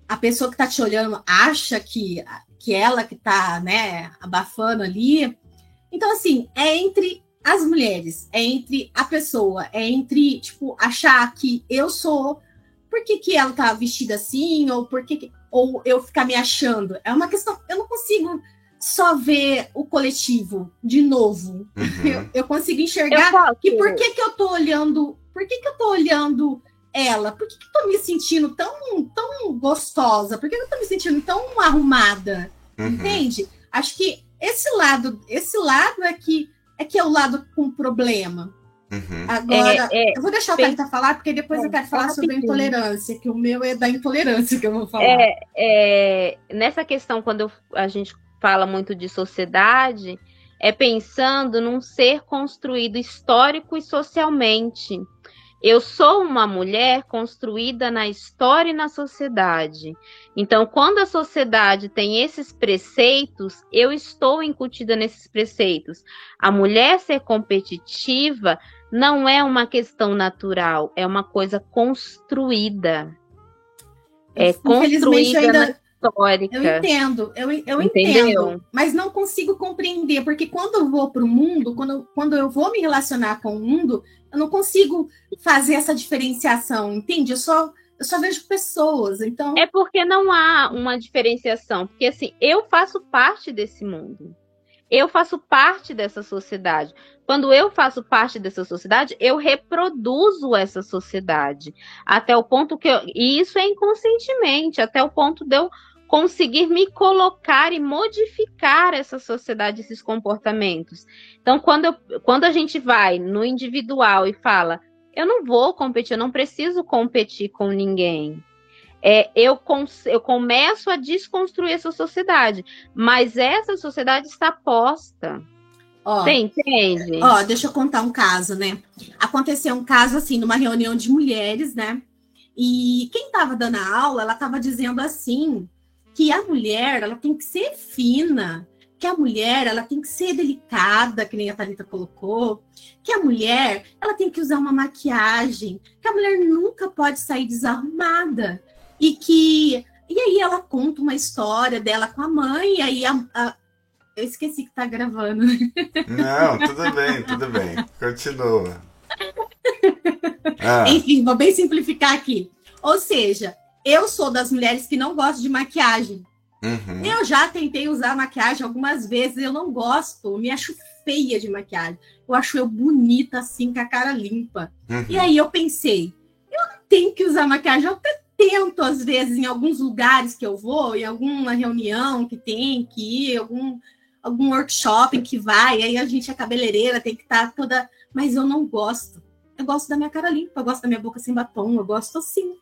a pessoa que tá te olhando acha que, que ela que tá, né, abafando ali. Então, assim, é entre as mulheres, é entre a pessoa, é entre, tipo, achar que eu sou, por que, que ela tá vestida assim, ou por que, ou eu ficar me achando. É uma questão, eu não consigo só ver o coletivo de novo. Uhum. Eu, eu, consigo enxergar eu que por que, que eu tô olhando, por que, que eu tô olhando ela? Por que, que eu tô me sentindo tão, tão gostosa? Por que, que eu tô me sentindo tão arrumada? Uhum. Entende? Acho que esse lado, esse lado é que é que é o lado com problema. Uhum. Agora, é, é, eu vou deixar a Thalita falar, porque depois é, eu quero falar sobre a intolerância, que o meu é da intolerância que eu vou falar. É, é, nessa questão, quando eu, a gente fala muito de sociedade, é pensando num ser construído histórico e socialmente. Eu sou uma mulher construída na história e na sociedade. Então, quando a sociedade tem esses preceitos, eu estou incutida nesses preceitos. A mulher ser competitiva não é uma questão natural, é uma coisa construída. É construída ainda, histórica. Eu entendo, eu, eu entendo, mas não consigo compreender, porque quando eu vou para o mundo, quando, quando eu vou me relacionar com o mundo, eu não consigo fazer essa diferenciação, entende? Eu só, eu só vejo pessoas, então... É porque não há uma diferenciação, porque assim, eu faço parte desse mundo. Eu faço parte dessa sociedade. Quando eu faço parte dessa sociedade, eu reproduzo essa sociedade. Até o ponto que eu. E isso é inconscientemente, até o ponto de eu conseguir me colocar e modificar essa sociedade, esses comportamentos. Então, quando, eu, quando a gente vai no individual e fala, eu não vou competir, eu não preciso competir com ninguém. É, eu, eu começo a desconstruir essa sociedade, mas essa sociedade está posta. Ó, Você entende? Ó, deixa eu contar um caso, né? Aconteceu um caso assim, numa reunião de mulheres, né? E quem estava dando a aula, ela estava dizendo assim que a mulher ela tem que ser fina, que a mulher ela tem que ser delicada, que nem a Thalita colocou, que a mulher ela tem que usar uma maquiagem, que a mulher nunca pode sair desarrumada e que e aí ela conta uma história dela com a mãe, e aí a, a eu esqueci que tá gravando. Não, tudo bem, tudo bem. Continua. *laughs* Ah. Enfim, vou bem simplificar aqui. Ou seja, eu sou das mulheres que não gostam de maquiagem. Uhum. Eu já tentei usar maquiagem algumas vezes, eu não gosto, me acho feia de maquiagem. Eu acho eu bonita assim, com a cara limpa. Uhum. E aí eu pensei, eu não tenho que usar maquiagem, eu até tento às vezes em alguns lugares que eu vou, em alguma reunião que tem que ir, algum algum workshop que vai, aí a gente é cabeleireira, tem que estar tá toda, mas eu não gosto. Eu gosto da minha cara limpa, eu gosto da minha boca sem batom, eu gosto assim.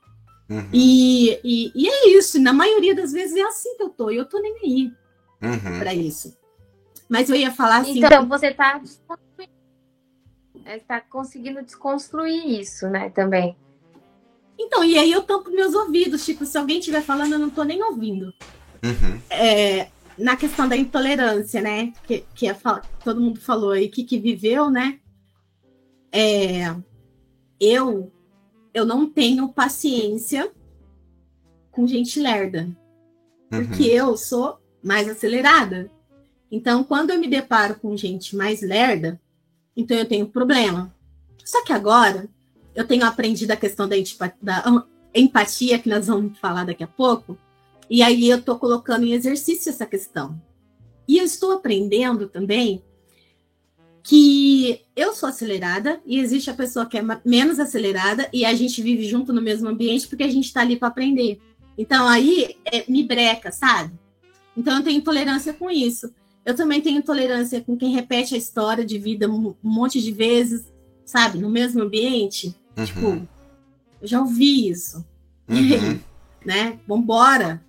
Uhum. E, e, e, é isso, na maioria das vezes é assim que eu tô, e eu tô nem aí uhum. para isso. Mas eu ia falar assim. Então, você tá está conseguindo desconstruir isso, né, também. Então, e aí eu tampo meus ouvidos, tipo, se alguém estiver falando, eu não tô nem ouvindo. Uhum. É, na questão da intolerância, né, que, que é, todo mundo falou aí, que, que viveu, né, é, eu eu não tenho paciência com gente lerda. Porque uhum. eu sou mais acelerada. Então, quando eu me deparo com gente mais lerda, então eu tenho problema. Só que agora, eu tenho aprendido a questão da, da empatia, que nós vamos falar daqui a pouco, e aí eu estou colocando em exercício essa questão. E eu estou aprendendo também que eu sou acelerada e existe a pessoa que é menos acelerada e a gente vive junto no mesmo ambiente porque a gente está ali para aprender. Então aí é, me breca, sabe? Então eu tenho intolerância com isso. Eu também tenho intolerância com quem repete a história de vida um monte de vezes, sabe? No mesmo ambiente. Uhum. Tipo, Eu já ouvi isso. E aí, uhum. *laughs* né? Vambora.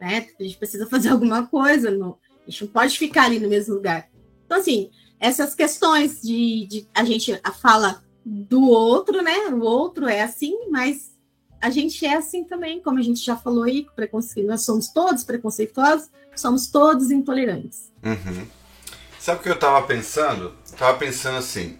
Né? A gente precisa fazer alguma coisa. Não, a gente não pode ficar ali no mesmo lugar. Então, assim, essas questões de, de a gente fala do outro, né? O outro é assim, mas a gente é assim também, como a gente já falou aí, preconceito, nós somos todos preconceituosos, somos todos intolerantes. Uhum. Sabe o que eu estava pensando? Estava pensando assim,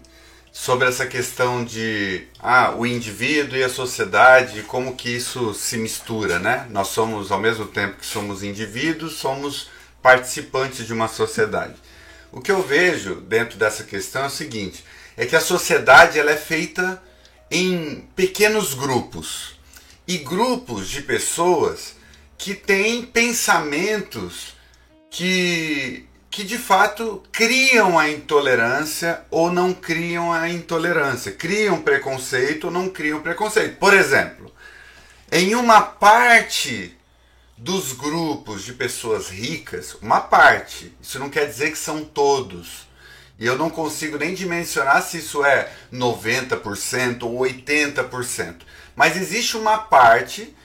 sobre essa questão de ah, o indivíduo e a sociedade, como que isso se mistura, né? Nós somos, ao mesmo tempo que somos indivíduos, somos participantes de uma sociedade. O que eu vejo dentro dessa questão é o seguinte, é que a sociedade ela é feita em pequenos grupos e grupos de pessoas que têm pensamentos que, que de fato criam a intolerância ou não criam a intolerância, criam preconceito ou não criam preconceito. Por exemplo, em uma parte dos grupos de pessoas ricas, uma parte, isso não quer dizer que são todos. E eu não consigo nem dimensionar se isso é 90% ou 80%. Mas existe uma parte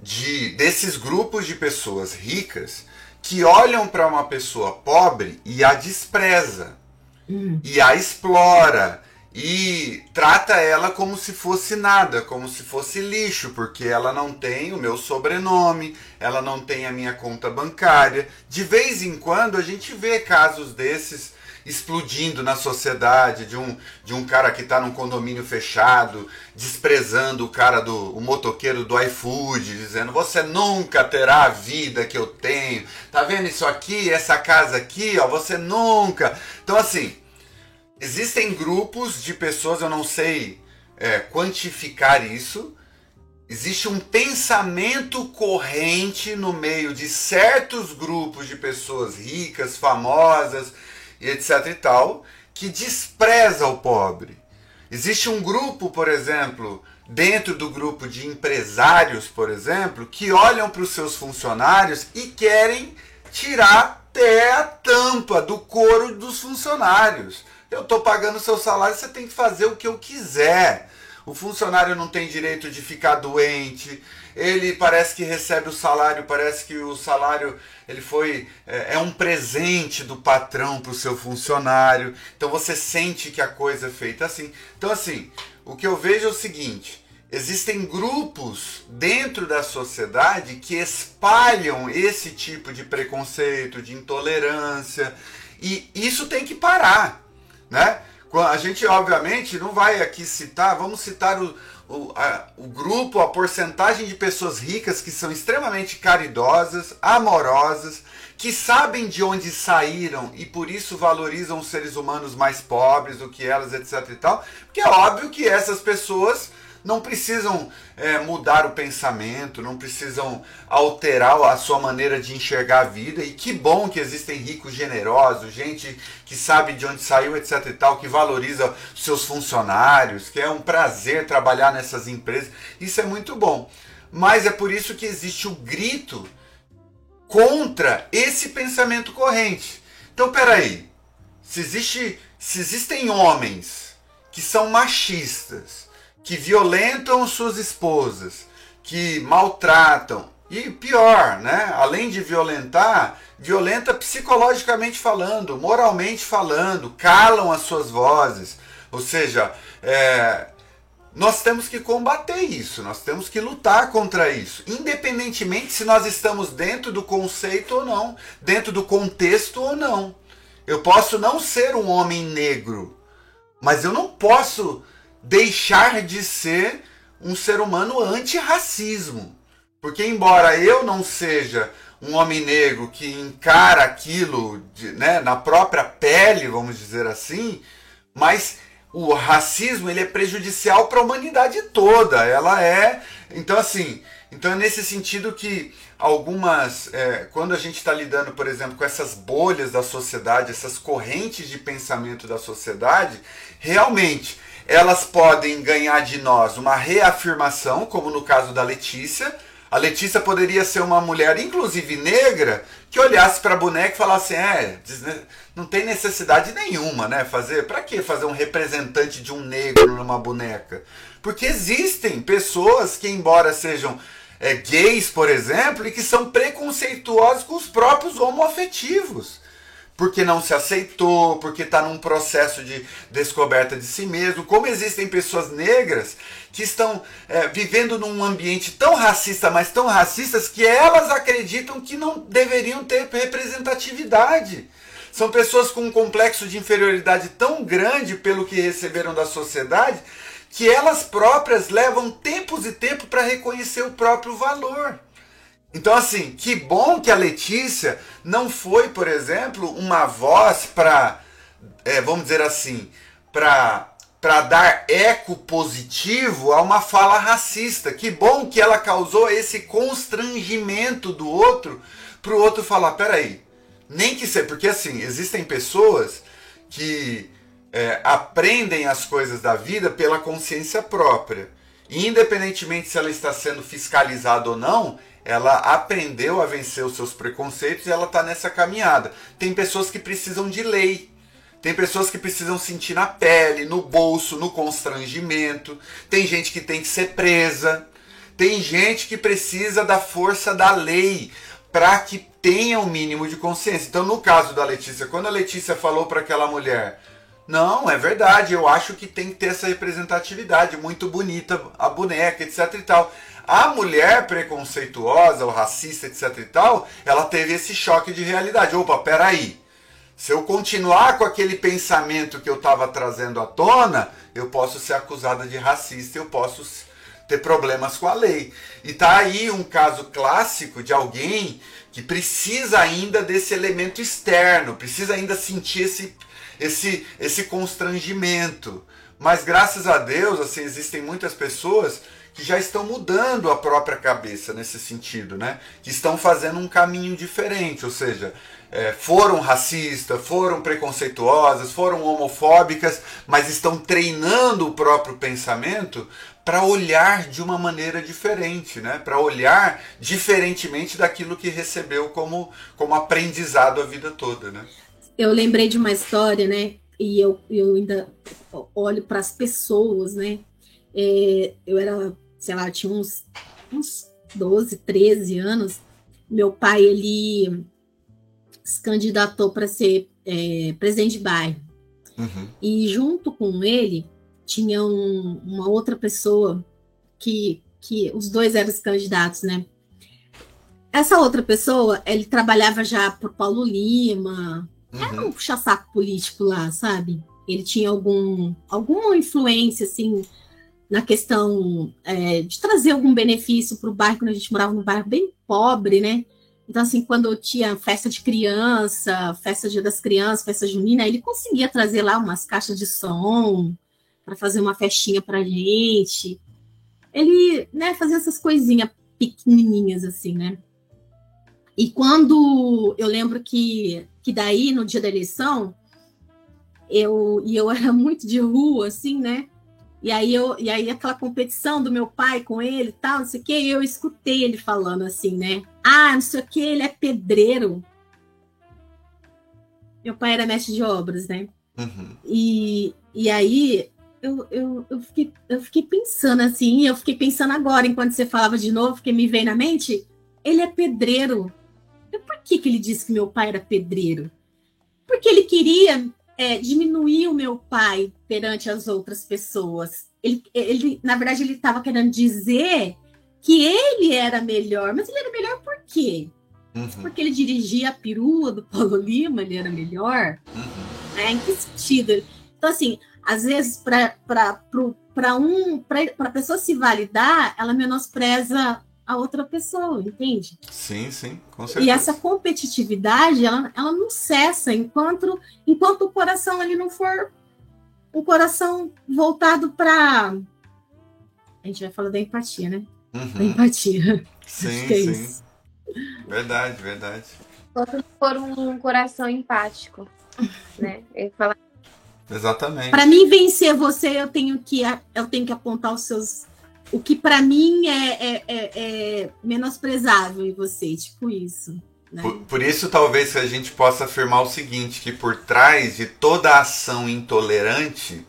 de desses grupos de pessoas ricas que olham para uma pessoa pobre e a despreza, hum. e a explora, e trata ela como se fosse nada, como se fosse lixo, porque ela não tem o meu sobrenome, ela não tem a minha conta bancária. De vez em quando a gente vê casos desses explodindo na sociedade, de um, de um cara que está num condomínio fechado, desprezando o cara do o motoqueiro do iFood, dizendo: "Você nunca terá a vida que eu tenho. Tá vendo isso aqui, essa casa aqui, ó, você nunca". Então assim, existem grupos de pessoas, eu não sei é, quantificar isso. Existe um pensamento corrente no meio de certos grupos de pessoas ricas, famosas, e etc e tal, que despreza o pobre. Existe um grupo, por exemplo, dentro do grupo de empresários, por exemplo, que olham para os seus funcionários e querem tirar até a tampa do couro dos funcionários. Eu estou pagando seu salário, você tem que fazer o que eu quiser. O funcionário não tem direito de ficar doente, ele parece que recebe o salário, parece que o salário ele foi é, é um presente do patrão para o seu funcionário. Então você sente que a coisa é feita assim. Então assim, o que eu vejo é o seguinte: existem grupos dentro da sociedade que espalham esse tipo de preconceito, de intolerância, e isso tem que parar, né? A gente obviamente não vai aqui citar, vamos citar o, o, a, o grupo, a porcentagem de pessoas ricas que são extremamente caridosas, amorosas, que sabem de onde saíram e por isso valorizam os seres humanos mais pobres do que elas, etc e tal. Porque é óbvio que essas pessoas não precisam é, mudar o pensamento, não precisam alterar a sua maneira de enxergar a vida. E que bom que existem ricos generosos, gente que sabe de onde saiu, etc e tal, que valoriza seus funcionários, que é um prazer trabalhar nessas empresas. Isso é muito bom. Mas é por isso que existe o grito contra esse pensamento corrente. Então, peraí. Se, existe, se existem homens que são machistas, que violentam suas esposas, que maltratam e pior, né? Além de violentar, violenta psicologicamente falando, moralmente falando, calam as suas vozes. Ou seja, é, nós temos que combater isso, nós temos que lutar contra isso, independentemente se nós estamos dentro do conceito ou não, dentro do contexto ou não. Eu posso não ser um homem negro, mas eu não posso deixar de ser um ser humano anti-racismo. Porque, embora eu não seja um homem negro que encara aquilo de, né, na própria pele, vamos dizer assim, mas o racismo ele é prejudicial para a humanidade toda. Ela é. Então, assim, então é nesse sentido que algumas. É, quando a gente está lidando, por exemplo, com essas bolhas da sociedade, essas correntes de pensamento da sociedade, realmente elas podem ganhar de nós uma reafirmação, como no caso da Letícia. A Letícia poderia ser uma mulher, inclusive negra, que olhasse para a boneca e falasse: é, não tem necessidade nenhuma, né? Fazer, para que fazer um representante de um negro numa boneca? Porque existem pessoas que, embora sejam é, gays, por exemplo, e que são preconceituosos com os próprios homoafetivos porque não se aceitou, porque está num processo de descoberta de si mesmo. Como existem pessoas negras que estão é, vivendo num ambiente tão racista, mas tão racistas, que elas acreditam que não deveriam ter representatividade. São pessoas com um complexo de inferioridade tão grande pelo que receberam da sociedade que elas próprias levam tempos e tempo para reconhecer o próprio valor. Então, assim, que bom que a Letícia não foi, por exemplo, uma voz para, é, vamos dizer assim, para para dar eco positivo a uma fala racista. Que bom que ela causou esse constrangimento do outro para o outro falar, peraí, nem que seja, porque assim, existem pessoas que é, aprendem as coisas da vida pela consciência própria. Independentemente se ela está sendo fiscalizada ou não, ela aprendeu a vencer os seus preconceitos e ela está nessa caminhada. Tem pessoas que precisam de lei. Tem pessoas que precisam sentir na pele, no bolso, no constrangimento. Tem gente que tem que ser presa. Tem gente que precisa da força da lei para que tenha um mínimo de consciência. Então, no caso da Letícia, quando a Letícia falou para aquela mulher: Não, é verdade, eu acho que tem que ter essa representatividade, muito bonita a boneca, etc e tal. A mulher preconceituosa ou racista, etc e tal, ela teve esse choque de realidade. Opa, peraí. Se eu continuar com aquele pensamento que eu estava trazendo à tona, eu posso ser acusada de racista, eu posso ter problemas com a lei. E tá aí um caso clássico de alguém que precisa ainda desse elemento externo, precisa ainda sentir esse, esse, esse constrangimento. Mas graças a Deus, assim, existem muitas pessoas que já estão mudando a própria cabeça nesse sentido, né? Que estão fazendo um caminho diferente, ou seja, é, foram racistas, foram preconceituosas, foram homofóbicas, mas estão treinando o próprio pensamento para olhar de uma maneira diferente, né? Para olhar diferentemente daquilo que recebeu como, como aprendizado a vida toda, né? Eu lembrei de uma história, né? E eu, eu ainda olho para as pessoas, né? É, eu era sei lá, tinha uns, uns 12, 13 anos, meu pai, ele se candidatou para ser é, presidente de bairro. Uhum. E junto com ele, tinha um, uma outra pessoa que, que os dois eram os candidatos, né? Essa outra pessoa, ele trabalhava já por Paulo Lima. Era um puxa-saco político lá, sabe? Ele tinha algum, alguma influência, assim, na questão é, de trazer algum benefício para o bairro, quando a gente morava num bairro bem pobre, né? Então, assim, quando tinha festa de criança, festa Dia das Crianças, festa junina, ele conseguia trazer lá umas caixas de som para fazer uma festinha para gente. Ele, né, fazia essas coisinhas pequenininhas, assim, né? E quando eu lembro que, que daí, no dia da eleição, eu, e eu era *laughs* muito de rua, assim, né? E aí, eu, e aí aquela competição do meu pai com ele e tal, não sei o que, eu escutei ele falando assim, né? Ah, não sei o que, ele é pedreiro. Meu pai era mestre de obras, né? Uhum. E, e aí eu, eu, eu, fiquei, eu fiquei pensando assim, eu fiquei pensando agora, enquanto você falava de novo, que me veio na mente, ele é pedreiro. Eu, por que, que ele disse que meu pai era pedreiro? Porque ele queria é, diminuir o meu pai perante as outras pessoas. Ele, ele na verdade, ele estava querendo dizer que ele era melhor, mas ele era melhor por quê? Uhum. Porque ele dirigia a perua do Paulo Lima, ele era melhor? Uhum. É, em que sentido? Então, assim, às vezes, para um, para a pessoa se validar, ela menospreza a outra pessoa, entende? Sim, sim, com certeza. E essa competitividade, ela, ela não cessa enquanto, enquanto o coração ali não for um coração voltado para. A gente vai falar da empatia, né? Uhum. Da empatia. Sim, *laughs* é sim. Isso. Verdade, verdade. Enquanto for um coração empático, né? Ele fala. Exatamente. Para mim vencer você, eu tenho que eu tenho que apontar os seus o que para mim é, é, é, é, menosprezável em você, tipo isso. Né? Por, por, isso, talvez a gente possa afirmar o seguinte: que por trás de toda ação intolerante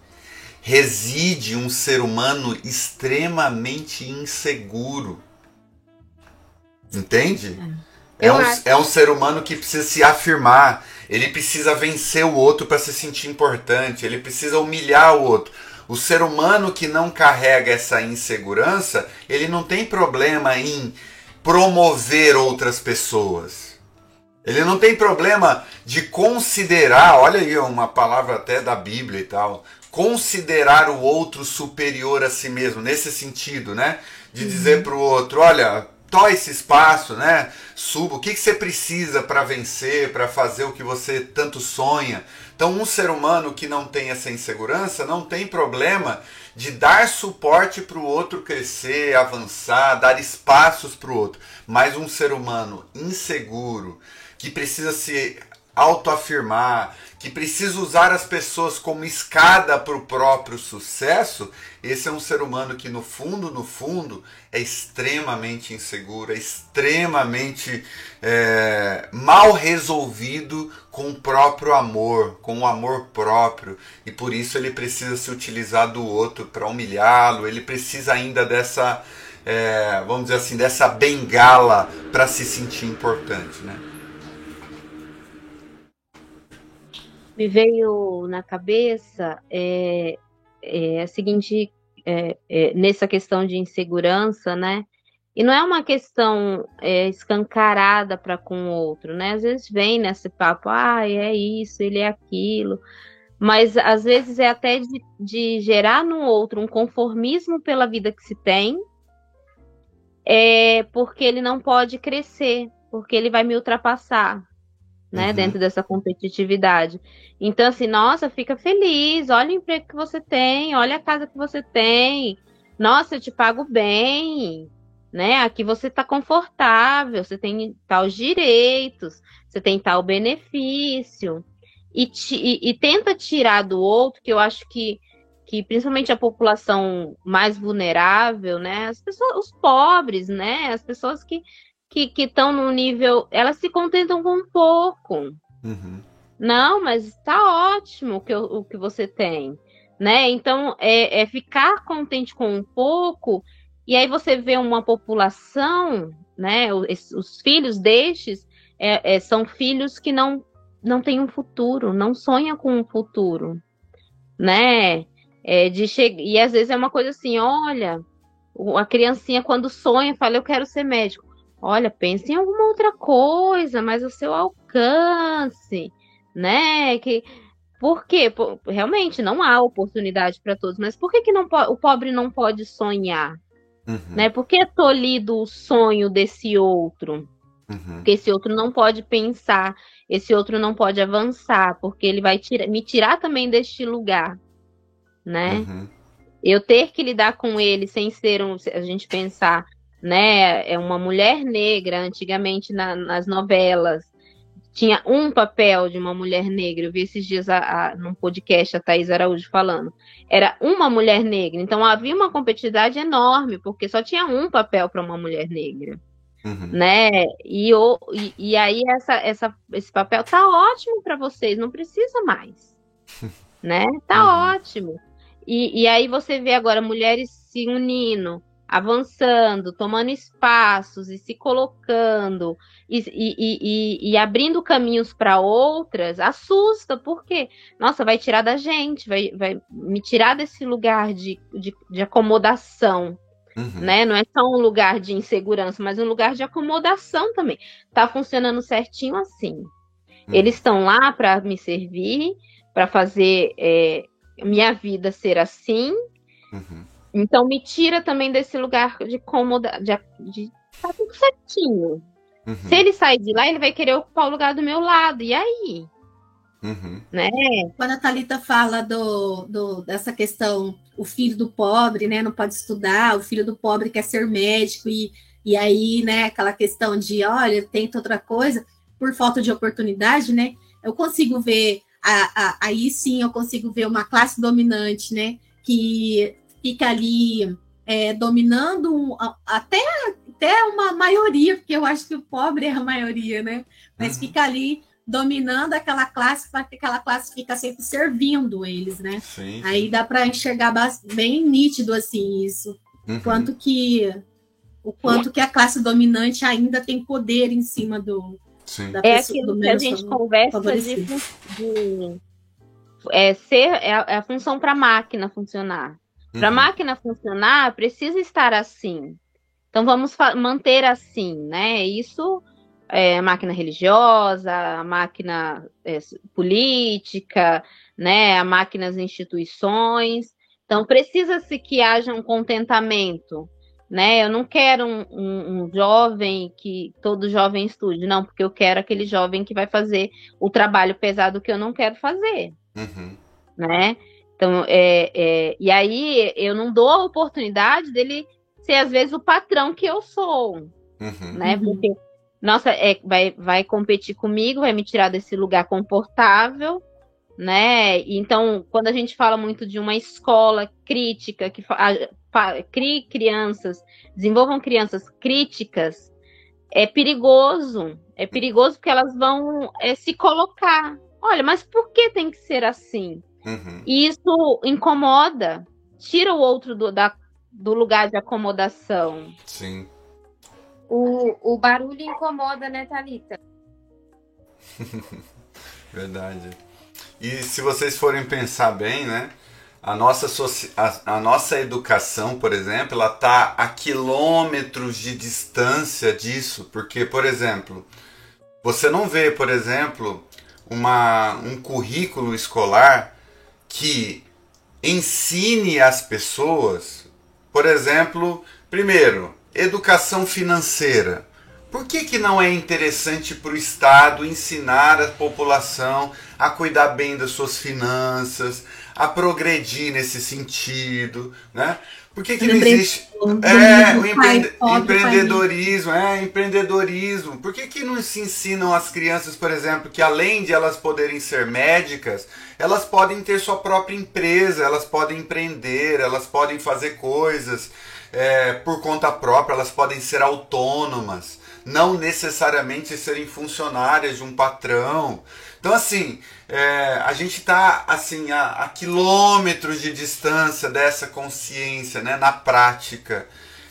reside um ser humano extremamente inseguro. Entende? É, é um, é um ser humano que precisa se afirmar, ele precisa vencer o outro para se sentir importante, ele precisa humilhar o outro. O ser humano que não carrega essa insegurança, ele não tem problema em promover outras pessoas. Ele não tem problema de considerar, olha aí uma palavra até da Bíblia e tal, considerar o outro superior a si mesmo, nesse sentido, né? De dizer uhum. para o outro, olha, to esse espaço, né? Suba. O que, que você precisa para vencer, para fazer o que você tanto sonha? Então, um ser humano que não tem essa insegurança não tem problema de dar suporte para o outro crescer, avançar, dar espaços para o outro. Mas um ser humano inseguro, que precisa se autoafirmar, que precisa usar as pessoas como escada para o próprio sucesso, esse é um ser humano que no fundo, no fundo, é extremamente inseguro, é extremamente é, mal resolvido com o próprio amor, com o amor próprio, e por isso ele precisa se utilizar do outro para humilhá-lo, ele precisa ainda dessa, é, vamos dizer assim, dessa bengala para se sentir importante, né? Me veio na cabeça é, é a seguinte, é, é, nessa questão de insegurança, né? E não é uma questão é, escancarada para com o outro, né? Às vezes vem nesse papo, ah, é isso, ele é aquilo. Mas às vezes é até de, de gerar no outro um conformismo pela vida que se tem, é porque ele não pode crescer, porque ele vai me ultrapassar, né, uhum. dentro dessa competitividade. Então, assim, nossa, fica feliz, olha o emprego que você tem, olha a casa que você tem, nossa, eu te pago bem, né? Aqui você está confortável, você tem tal direitos, você tem tal benefício. E, e, e, tenta tirar do outro, que eu acho que, que principalmente a população mais vulnerável, né? As pessoas, os pobres, né? As pessoas que que estão no nível. Elas se contentam com pouco. Uhum. Não, mas está ótimo o que, o que você tem. Né? Então, é, é ficar contente com um pouco, e aí você vê uma população, né? Os, os filhos destes é, é, são filhos que não, não têm um futuro, não sonham com um futuro, né? É, de che... E às vezes é uma coisa assim: olha, a criancinha quando sonha fala, eu quero ser médico. Olha, pense em alguma outra coisa, mas o seu alcance, né? Que por quê? Realmente não há oportunidade para todos, mas por que, que não o pobre não pode sonhar? Uhum. Né? Por que é tolhido o sonho desse outro? Uhum. Porque esse outro não pode pensar, esse outro não pode avançar, porque ele vai tira, me tirar também deste lugar, né? Uhum. Eu ter que lidar com ele sem ser um, a gente pensar né? É uma mulher negra, antigamente na, nas novelas, tinha um papel de uma mulher negra. Eu vi esses dias a, a, num podcast a Thais Araújo falando. Era uma mulher negra. Então havia uma competitividade enorme, porque só tinha um papel para uma mulher negra. Uhum. Né? E, o, e, e, aí essa, essa, esse papel tá ótimo para vocês, não precisa mais. *laughs* né? Tá uhum. ótimo. E, e aí você vê agora mulheres se unindo avançando, tomando espaços e se colocando e, e, e, e abrindo caminhos para outras, assusta, porque, nossa, vai tirar da gente, vai, vai me tirar desse lugar de, de, de acomodação. Uhum. Né? Não é só um lugar de insegurança, mas um lugar de acomodação também. Tá funcionando certinho assim. Uhum. Eles estão lá para me servir, para fazer é, minha vida ser assim. Uhum. Então me tira também desse lugar de cômoda, de, de tá tudo certinho. Uhum. Se ele sair de lá, ele vai querer ocupar o lugar do meu lado. E aí? Uhum. Né? Quando a Thalita fala do, do, dessa questão, o filho do pobre, né, não pode estudar, o filho do pobre quer ser médico, e, e aí, né, aquela questão de, olha, tenta outra coisa, por falta de oportunidade, né, eu consigo ver, a, a, aí sim eu consigo ver uma classe dominante, né, que fica ali é, dominando até, até uma maioria, porque eu acho que o pobre é a maioria, né? Mas uhum. fica ali dominando aquela classe, para que aquela classe fica sempre servindo eles, né? Sim, sim. Aí dá para enxergar bem nítido assim isso. Uhum. Quanto que o quanto que a classe dominante ainda tem poder em cima do Sim. da é pessoa, aquilo que a gente conversa de, de é, ser é a, é a função para a máquina funcionar. Para a uhum. máquina funcionar, precisa estar assim. Então vamos manter assim, né? Isso é máquina religiosa, a máquina é, política, né? A máquina das instituições. Então precisa-se que haja um contentamento, né? Eu não quero um, um, um, jovem que todo jovem estude, não, porque eu quero aquele jovem que vai fazer o trabalho pesado que eu não quero fazer, uhum. né? Então, é, é, e aí eu não dou a oportunidade dele ser às vezes o patrão que eu sou, uhum. né? Uhum. Porque nossa, é, vai, vai competir comigo, vai me tirar desse lugar confortável, né? Então, quando a gente fala muito de uma escola crítica que crie crianças, desenvolvam crianças críticas, é perigoso. É perigoso porque elas vão é, se colocar. Olha, mas por que tem que ser assim? Uhum. E isso incomoda, tira o outro do, da, do lugar de acomodação. Sim. O, o barulho incomoda, né, Thalita? *laughs* Verdade. E se vocês forem pensar bem, né? A nossa, a, a nossa educação, por exemplo, ela está a quilômetros de distância disso, porque, por exemplo, você não vê, por exemplo, uma, um currículo escolar que ensine as pessoas, por exemplo, primeiro, educação financeira. Por que, que não é interessante para o Estado ensinar a população a cuidar bem das suas finanças, a progredir nesse sentido, né? Por que, que não existe é, o empre... empreendedorismo? É, empreendedorismo. Por que, que não se ensinam as crianças, por exemplo, que além de elas poderem ser médicas, elas podem ter sua própria empresa, elas podem empreender, elas podem fazer coisas é, por conta própria, elas podem ser autônomas, não necessariamente serem funcionárias de um patrão. Então, assim, é, a gente está assim, a, a, quilômetros de distância dessa consciência né, na prática.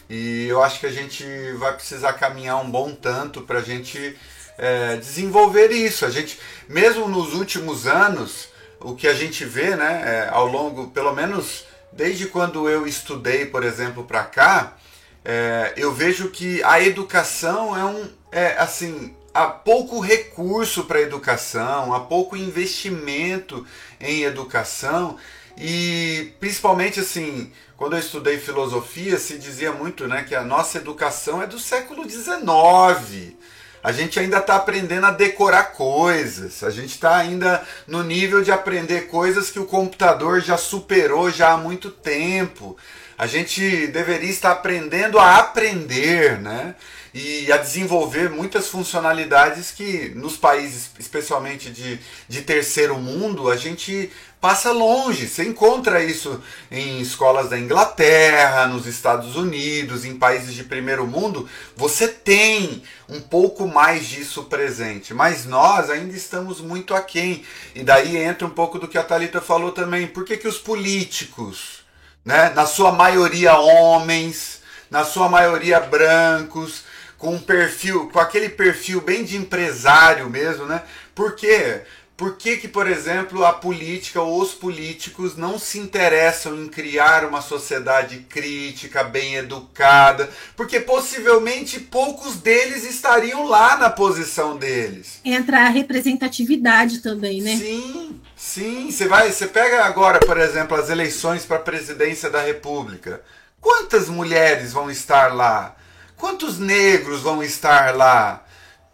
E eu acho que a gente vai precisar caminhar um bom tanto para a gente é, desenvolver isso. A gente, mesmo nos últimos anos, o que a gente vê né, é, ao longo, pelo menos desde quando eu estudei, por exemplo, para cá, é, eu vejo que a educação é um. É, assim, há pouco recurso para educação, há pouco investimento em educação e principalmente assim, quando eu estudei filosofia, se dizia muito né, que a nossa educação é do século XIX. A gente ainda está aprendendo a decorar coisas, a gente está ainda no nível de aprender coisas que o computador já superou já há muito tempo. A gente deveria estar aprendendo a aprender, né? E a desenvolver muitas funcionalidades que nos países, especialmente de, de terceiro mundo, a gente passa longe. Você encontra isso em escolas da Inglaterra, nos Estados Unidos, em países de primeiro mundo. Você tem um pouco mais disso presente, mas nós ainda estamos muito aquém. E daí entra um pouco do que a Thalita falou também. Por que, que os políticos, né, na sua maioria homens, na sua maioria brancos, com um perfil, com aquele perfil bem de empresário mesmo, né? Por quê? Por que, que, por exemplo, a política ou os políticos não se interessam em criar uma sociedade crítica, bem educada? Porque possivelmente poucos deles estariam lá na posição deles. Entra a representatividade também, né? Sim, sim. Você vai, você pega agora, por exemplo, as eleições para a presidência da República. Quantas mulheres vão estar lá? Quantos negros vão estar lá?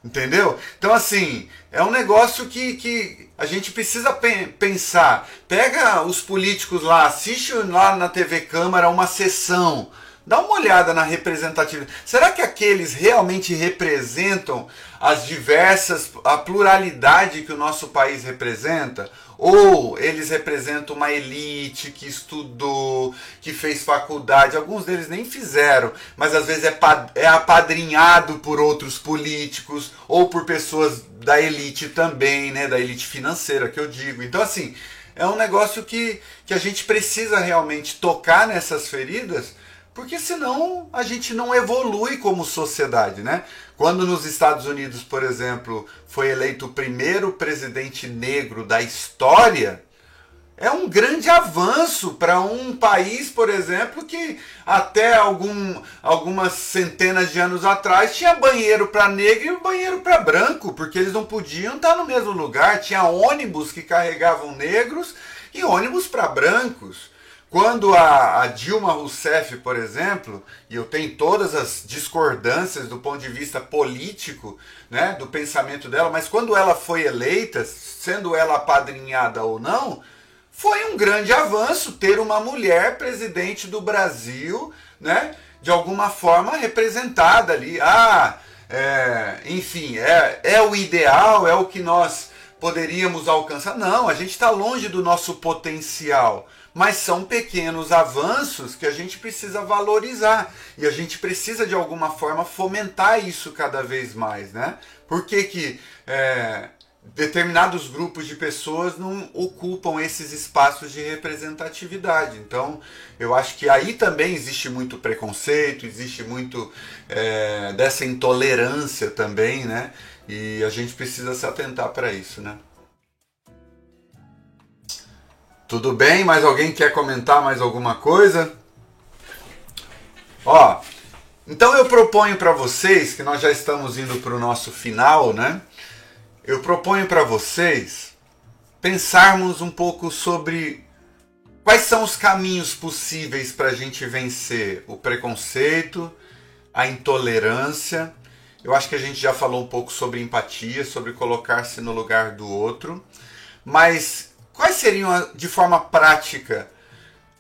Entendeu? Então, assim, é um negócio que, que a gente precisa pensar. Pega os políticos lá, assiste lá na TV Câmara uma sessão Dá uma olhada na representatividade. Será que aqueles realmente representam as diversas, a pluralidade que o nosso país representa? Ou eles representam uma elite que estudou, que fez faculdade? Alguns deles nem fizeram, mas às vezes é, é apadrinhado por outros políticos ou por pessoas da elite também, né? Da elite financeira que eu digo. Então, assim, é um negócio que, que a gente precisa realmente tocar nessas feridas porque senão a gente não evolui como sociedade, né? Quando nos Estados Unidos, por exemplo, foi eleito o primeiro presidente negro da história, é um grande avanço para um país, por exemplo, que até algum, algumas centenas de anos atrás tinha banheiro para negro e banheiro para branco, porque eles não podiam estar no mesmo lugar. Tinha ônibus que carregavam negros e ônibus para brancos. Quando a, a, Dilma Rousseff, por exemplo, e eu tenho todas as discordâncias do ponto de vista político, né, do pensamento dela, mas quando ela foi eleita, sendo ela apadrinhada ou não, foi um grande avanço ter uma mulher presidente do Brasil, né, de alguma forma representada ali. Ah, é, enfim, é, é o ideal, é o que nós poderíamos alcançar. Não, a gente está longe do nosso potencial mas são pequenos avanços que a gente precisa valorizar e a gente precisa de alguma forma fomentar isso cada vez mais, né? Por que, que é, determinados grupos de pessoas não ocupam esses espaços de representatividade? Então, eu acho que aí também existe muito preconceito, existe muito é, dessa intolerância também, né? E a gente precisa se atentar para isso, né? Tudo bem? Mais alguém quer comentar mais alguma coisa? Ó, então eu proponho para vocês, que nós já estamos indo para o nosso final, né? Eu proponho para vocês pensarmos um pouco sobre quais são os caminhos possíveis para a gente vencer o preconceito, a intolerância. Eu acho que a gente já falou um pouco sobre empatia, sobre colocar-se no lugar do outro, mas Quais seriam, de forma prática,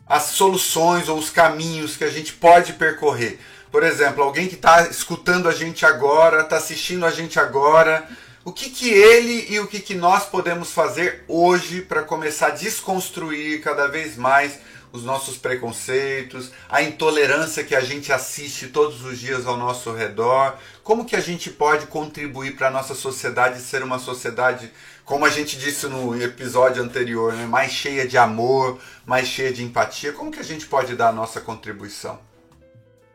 as soluções ou os caminhos que a gente pode percorrer? Por exemplo, alguém que está escutando a gente agora, está assistindo a gente agora, o que, que ele e o que, que nós podemos fazer hoje para começar a desconstruir cada vez mais os nossos preconceitos, a intolerância que a gente assiste todos os dias ao nosso redor, como que a gente pode contribuir para a nossa sociedade ser uma sociedade como a gente disse no episódio anterior, né, mais cheia de amor, mais cheia de empatia, como que a gente pode dar a nossa contribuição?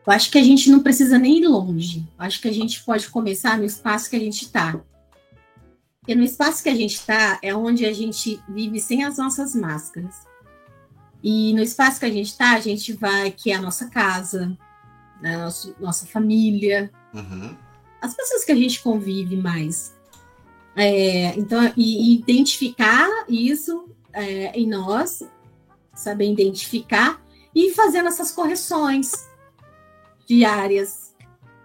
Eu acho que a gente não precisa nem ir longe. Eu acho que a gente pode começar no espaço que a gente está. E no espaço que a gente está é onde a gente vive sem as nossas máscaras. E no espaço que a gente está, a gente vai, que é a nossa casa, né, nosso, nossa família, uhum. as pessoas que a gente convive mais. É, então, e, identificar isso é, em nós, saber identificar e fazendo essas correções diárias.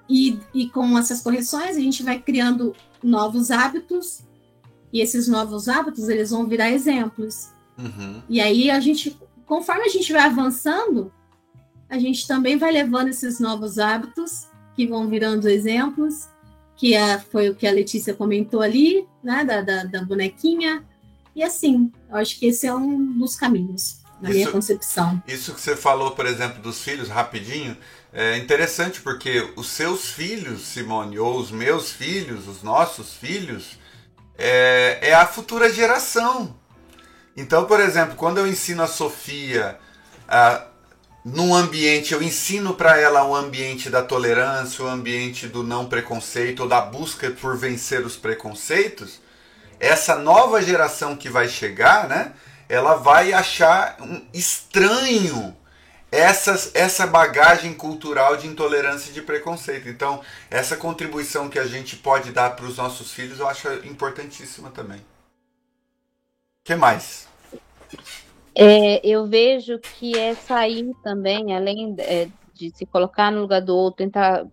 E, e com essas correções, a gente vai criando novos hábitos, e esses novos hábitos eles vão virar exemplos. Uhum. E aí a gente, conforme a gente vai avançando, a gente também vai levando esses novos hábitos que vão virando exemplos que é, foi o que a Letícia comentou ali, né, da, da, da bonequinha. E assim, eu acho que esse é um dos caminhos, na isso, minha concepção. Isso que você falou, por exemplo, dos filhos, rapidinho, é interessante porque os seus filhos, Simone, ou os meus filhos, os nossos filhos, é, é a futura geração. Então, por exemplo, quando eu ensino a Sofia a num ambiente, eu ensino para ela o ambiente da tolerância, o ambiente do não preconceito, ou da busca por vencer os preconceitos, essa nova geração que vai chegar, né, ela vai achar um estranho essas, essa bagagem cultural de intolerância e de preconceito. Então, essa contribuição que a gente pode dar para os nossos filhos, eu acho importantíssima também. O que mais? É, eu vejo que é sair também, além é, de se colocar no lugar do outro, tentar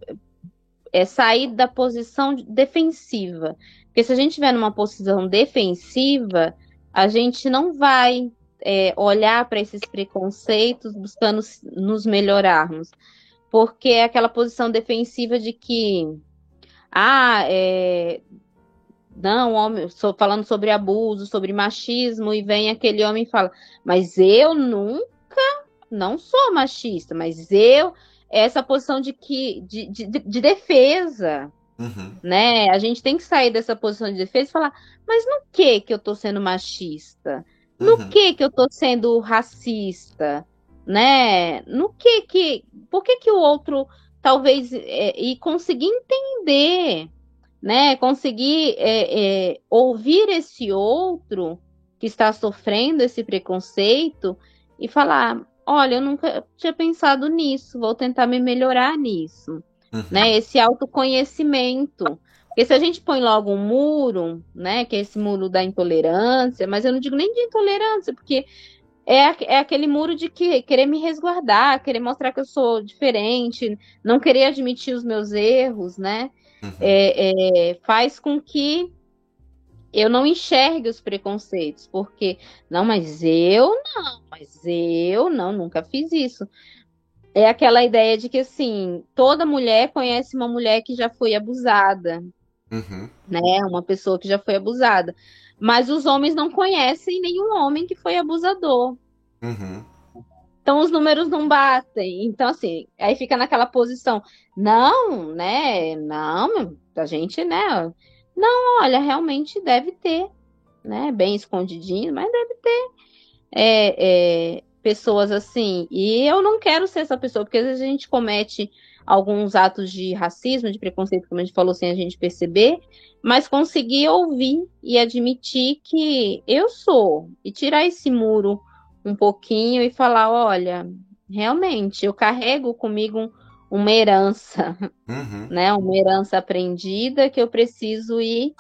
é sair da posição defensiva. Porque se a gente estiver numa posição defensiva, a gente não vai é, olhar para esses preconceitos buscando nos melhorarmos. porque é aquela posição defensiva de que, ah, é, não, homem, sou falando sobre abuso, sobre machismo, e vem aquele homem e fala, mas eu nunca não sou machista, mas eu essa posição de que de, de, de defesa, uhum. né? A gente tem que sair dessa posição de defesa e falar, mas no que que eu tô sendo machista? No uhum. que que eu tô sendo racista? Né? No que que por que que o outro talvez é, e conseguir entender né? Conseguir é, é, ouvir esse outro que está sofrendo esse preconceito e falar: olha, eu nunca tinha pensado nisso, vou tentar me melhorar nisso, uhum. né? Esse autoconhecimento. Porque se a gente põe logo um muro, né, que é esse muro da intolerância, mas eu não digo nem de intolerância, porque é, é aquele muro de que, querer me resguardar, querer mostrar que eu sou diferente, não querer admitir os meus erros, né? Uhum. é, é, faz com que eu não enxergue os preconceitos, porque não, mas eu não, mas eu não, nunca fiz isso. É aquela ideia de que assim, toda mulher conhece uma mulher que já foi abusada, uhum. né? Uma pessoa que já foi abusada. Mas os homens não conhecem nenhum homem que foi abusador. Uhum. Então os números não batem. Então, assim, aí fica naquela posição. Não, né? Não, a gente, né? Não, olha, realmente deve ter, né? Bem escondidinho, mas deve ter é, é, pessoas assim. E eu não quero ser essa pessoa, porque às vezes a gente comete alguns atos de racismo, de preconceito, como a gente falou, sem a gente perceber, mas conseguir ouvir e admitir que eu sou, e tirar esse muro um pouquinho e falar: olha, realmente, eu carrego comigo um, uma herança, uhum. né? Uma herança aprendida que eu preciso ir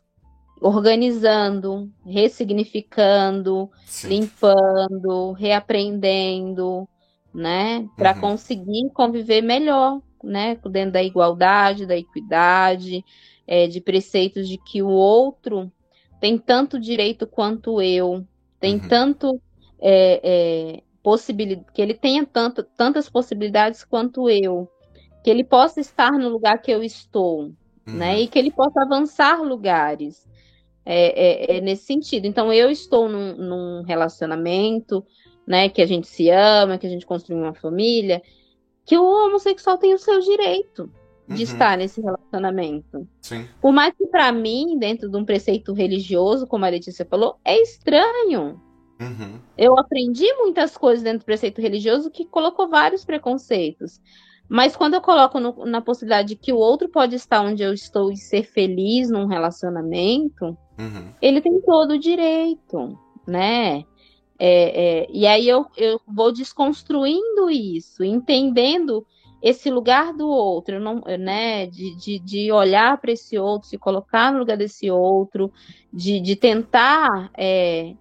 organizando, ressignificando, Sim. limpando, reaprendendo, né? Para uhum. conseguir conviver melhor, né? Dentro da igualdade, da equidade, é, de preceitos de que o outro tem tanto direito quanto eu, tem uhum. tanto é, é, possibilidade, que ele tenha tanto, tantas possibilidades quanto eu, que ele possa estar no lugar que eu estou, né? uhum. né? E que ele possa avançar lugares. É, é, é, nesse sentido. Então, eu estou num, num, relacionamento, né? Que a gente se ama, que a gente construi uma família, que o homossexual tem o seu direito de uhum. estar nesse relacionamento. Sim. Por mais que para mim, dentro de um preceito religioso, como a Letícia falou, é estranho. Uhum. Eu aprendi muitas coisas dentro do preceito religioso que colocou vários preconceitos. Mas quando eu coloco no, na possibilidade de que o outro pode estar onde eu estou e ser feliz num relacionamento, uhum. ele tem todo o direito, né? É, é, e aí eu, eu vou desconstruindo isso, entendendo esse lugar do outro, não, né? De, de, de olhar para esse outro, se colocar no lugar desse outro, de, de tentar é,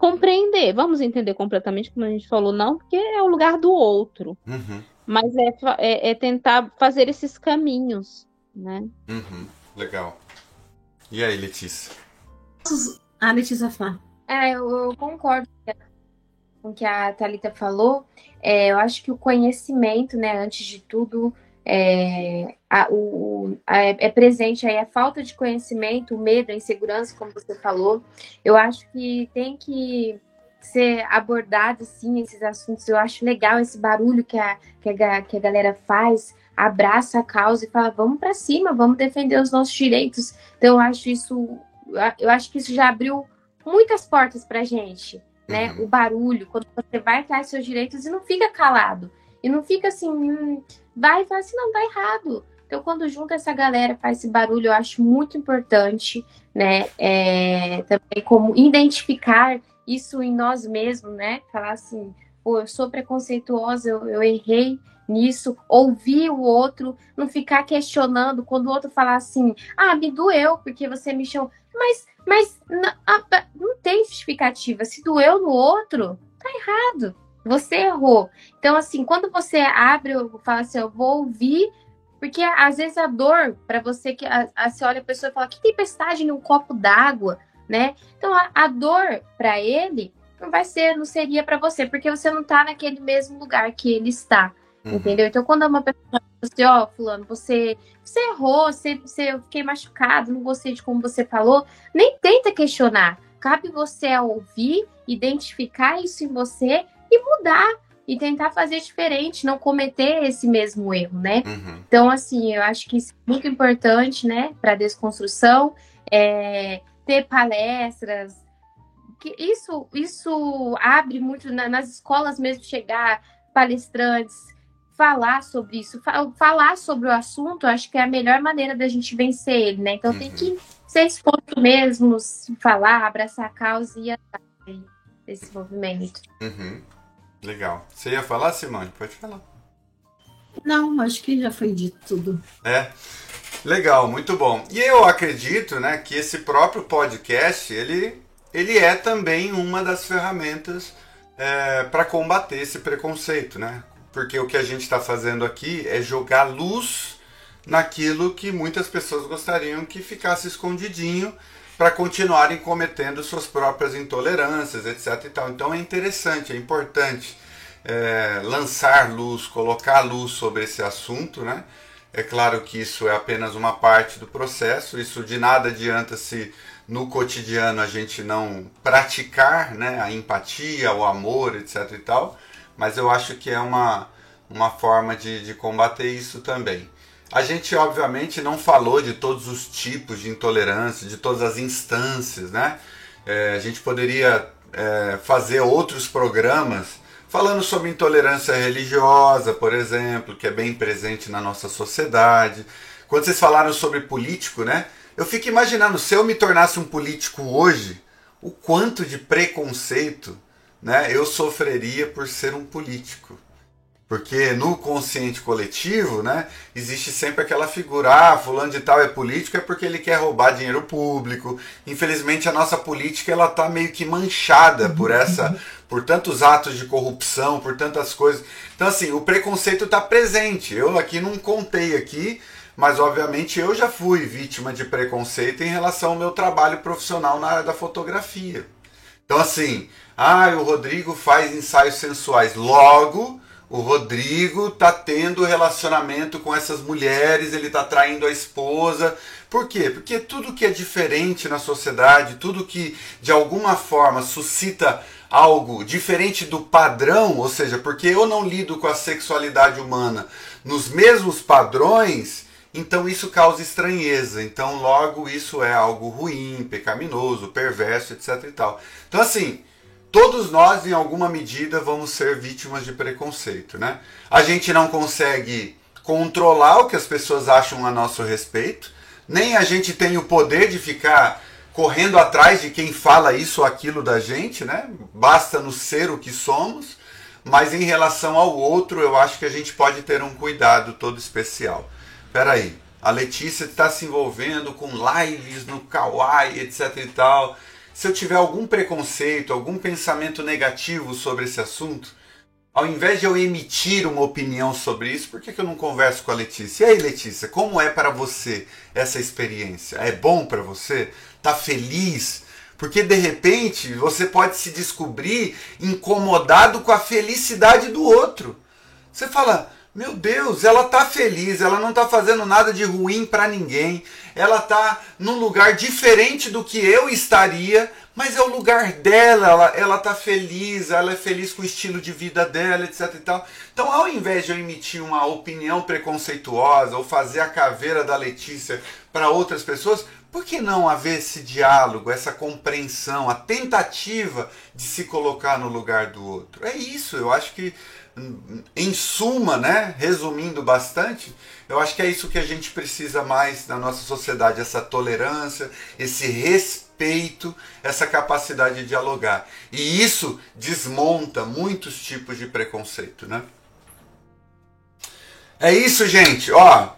compreender. Vamos entender completamente, como a gente falou, não, porque é o lugar do outro. Uhum. Mas é, é, é, tentar fazer esses caminhos, né? Uhum. Legal. E aí, Letícia? Ah, Letícia fala. É, eu, eu concordo com o que a Thalita falou. É, eu acho que o conhecimento, né, antes de tudo, é, a, o, a, é presente aí a falta de conhecimento, o medo, a insegurança, como você falou. Eu acho que tem que ser abordado, sim, esses assuntos. Eu acho legal esse barulho que a, que a, que a galera faz, abraça a causa e fala, vamos para cima, vamos defender os nossos direitos. Então, eu acho isso, eu acho que isso já abriu muitas portas para gente, né? Uhum. O barulho, quando você vai atrás dos seus direitos e não fica calado. E não fica assim, hum, vai fala assim, não, tá errado. Então, quando junta essa galera, faz esse barulho, eu acho muito importante, né? É, também como identificar isso em nós mesmos, né? Falar assim, pô, eu sou preconceituosa, eu, eu errei nisso, ouvir o outro, não ficar questionando quando o outro falar assim, ah, me doeu porque você me chamou. Mas, mas não, não tem justificativa. Se doeu no outro, tá errado. Você errou. Então, assim, quando você abre, eu falo assim, eu vou ouvir, porque às vezes a dor, para você que a, a, você olha a pessoa e fala, que tempestade num copo d'água, né? Então, a, a dor para ele não vai ser, não seria para você, porque você não tá naquele mesmo lugar que ele está, uhum. entendeu? Então, quando uma pessoa você, ó, fulano, você, você errou, você, você, eu fiquei machucado, não gostei de como você falou. Nem tenta questionar. Cabe você ouvir, identificar isso em você e mudar e tentar fazer diferente, não cometer esse mesmo erro, né? Uhum. Então, assim, eu acho que isso é muito importante, né, para desconstrução, é, ter palestras, que isso, isso abre muito na, nas escolas mesmo chegar palestrantes, falar sobre isso, falar sobre o assunto, acho que é a melhor maneira da gente vencer ele, né? Então uhum. tem que ser exposto mesmo, falar, abraçar a causa e atrás desse movimento. Uhum. Legal. Você ia falar, Simone? Pode falar. Não, acho que já foi dito tudo. É. Legal, muito bom. E eu acredito, né, que esse próprio podcast, ele, ele é também uma das ferramentas é, para combater esse preconceito, né? Porque o que a gente está fazendo aqui é jogar luz naquilo que muitas pessoas gostariam que ficasse escondidinho para continuarem cometendo suas próprias intolerâncias, etc. E tal. Então é interessante, é importante é, lançar luz, colocar luz sobre esse assunto, né? É claro que isso é apenas uma parte do processo, isso de nada adianta se no cotidiano a gente não praticar né, a empatia, o amor, etc. e tal, mas eu acho que é uma, uma forma de, de combater isso também. A gente, obviamente, não falou de todos os tipos de intolerância, de todas as instâncias, né? É, a gente poderia é, fazer outros programas falando sobre intolerância religiosa, por exemplo, que é bem presente na nossa sociedade. Quando vocês falaram sobre político, né? Eu fico imaginando, se eu me tornasse um político hoje, o quanto de preconceito né, eu sofreria por ser um político. Porque no consciente coletivo, né, existe sempre aquela figura, ah, fulano de tal é político é porque ele quer roubar dinheiro público. Infelizmente a nossa política ela tá meio que manchada por essa, por tantos atos de corrupção, por tantas coisas. Então assim, o preconceito está presente. Eu aqui não contei aqui, mas obviamente eu já fui vítima de preconceito em relação ao meu trabalho profissional na área da fotografia. Então assim, ah, o Rodrigo faz ensaios sensuais. Logo, o Rodrigo tá tendo relacionamento com essas mulheres, ele tá traindo a esposa. Por quê? Porque tudo que é diferente na sociedade, tudo que de alguma forma suscita algo diferente do padrão, ou seja, porque eu não lido com a sexualidade humana nos mesmos padrões, então isso causa estranheza. Então logo isso é algo ruim, pecaminoso, perverso, etc e tal. Então assim, todos nós, em alguma medida, vamos ser vítimas de preconceito, né? A gente não consegue controlar o que as pessoas acham a nosso respeito, nem a gente tem o poder de ficar correndo atrás de quem fala isso ou aquilo da gente, né? Basta nos ser o que somos, mas em relação ao outro, eu acho que a gente pode ter um cuidado todo especial. Peraí, a Letícia está se envolvendo com lives no Kawaii, etc e tal se eu tiver algum preconceito, algum pensamento negativo sobre esse assunto, ao invés de eu emitir uma opinião sobre isso, por que, que eu não converso com a Letícia? E aí, Letícia, como é para você essa experiência? É bom para você? Tá feliz? Porque de repente você pode se descobrir incomodado com a felicidade do outro. Você fala, meu Deus, ela tá feliz, ela não tá fazendo nada de ruim para ninguém. Ela tá num lugar diferente do que eu estaria, mas é o lugar dela, ela, ela tá feliz, ela é feliz com o estilo de vida dela, etc e tal. Então, ao invés de eu emitir uma opinião preconceituosa ou fazer a caveira da Letícia para outras pessoas, por que não haver esse diálogo, essa compreensão, a tentativa de se colocar no lugar do outro? É isso, eu acho que em suma, né, resumindo bastante, eu acho que é isso que a gente precisa mais na nossa sociedade, essa tolerância, esse respeito, essa capacidade de dialogar. E isso desmonta muitos tipos de preconceito, né? É isso, gente. Ó,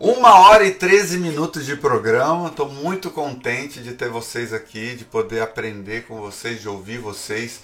uma hora e 13 minutos de programa. Estou muito contente de ter vocês aqui, de poder aprender com vocês, de ouvir vocês.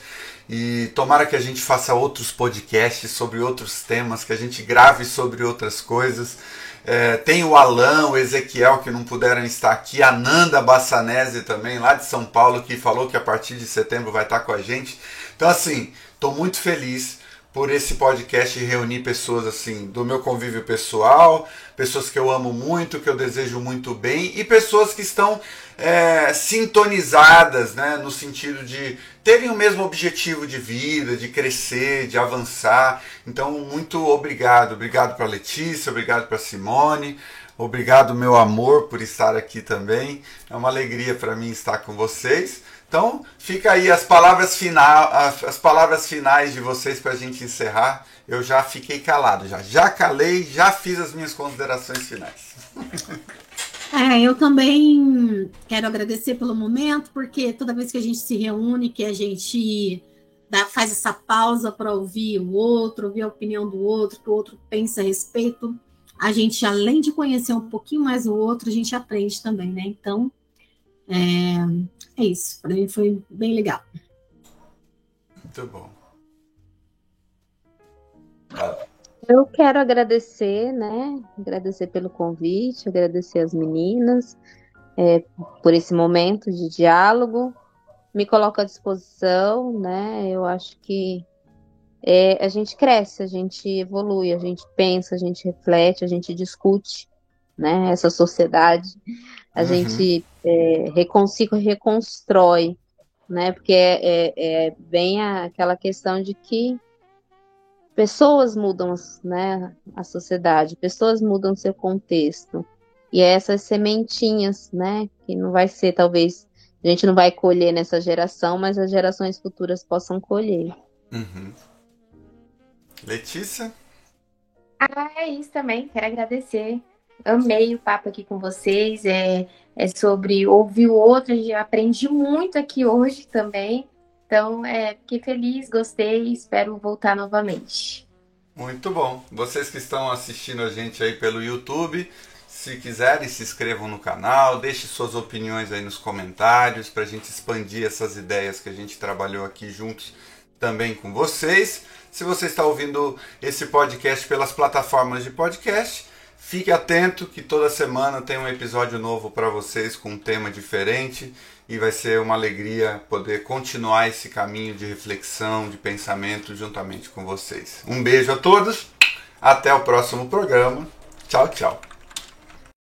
E tomara que a gente faça outros podcasts sobre outros temas, que a gente grave sobre outras coisas. É, tem o Alan, o Ezequiel, que não puderam estar aqui, a Nanda Bassanese também, lá de São Paulo, que falou que a partir de setembro vai estar com a gente. Então, assim, estou muito feliz por esse podcast reunir pessoas assim do meu convívio pessoal, pessoas que eu amo muito, que eu desejo muito bem e pessoas que estão é, sintonizadas, né, no sentido de terem o mesmo objetivo de vida, de crescer, de avançar. Então, muito obrigado, obrigado para Letícia, obrigado para Simone. Obrigado, meu amor, por estar aqui também. É uma alegria para mim estar com vocês. Então, fica aí as palavras, final, as palavras finais de vocês para a gente encerrar. Eu já fiquei calado, já, já calei, já fiz as minhas considerações finais. *laughs* É, eu também quero agradecer pelo momento, porque toda vez que a gente se reúne, que a gente dá, faz essa pausa para ouvir o outro, ouvir a opinião do outro, que o outro pensa a respeito, a gente, além de conhecer um pouquinho mais o outro, a gente aprende também, né? Então, é, é isso. Para mim foi bem legal. Muito bom. Eu quero agradecer, né? Agradecer pelo convite, agradecer as meninas é, por esse momento de diálogo. Me coloco à disposição, né? Eu acho que é, a gente cresce, a gente evolui, a gente pensa, a gente reflete, a gente discute, né? Essa sociedade, a uhum. gente é, reconstrói, né? Porque é, é, é bem aquela questão de que pessoas mudam, né? A sociedade, pessoas mudam seu contexto e é essas sementinhas, né? Que não vai ser talvez a gente não vai colher nessa geração, mas as gerações futuras possam colher. Uhum. Letícia? Ah, é isso também. Quero agradecer. Amei o papo aqui com vocês. É, é sobre ouvir o outro. Aprendi muito aqui hoje também. Então, é, fiquei feliz, gostei espero voltar novamente. Muito bom. Vocês que estão assistindo a gente aí pelo YouTube, se quiserem, se inscrevam no canal, deixe suas opiniões aí nos comentários para a gente expandir essas ideias que a gente trabalhou aqui juntos também com vocês. Se você está ouvindo esse podcast pelas plataformas de podcast, fique atento que toda semana tem um episódio novo para vocês com um tema diferente e vai ser uma alegria poder continuar esse caminho de reflexão, de pensamento juntamente com vocês. Um beijo a todos, até o próximo programa. Tchau, tchau.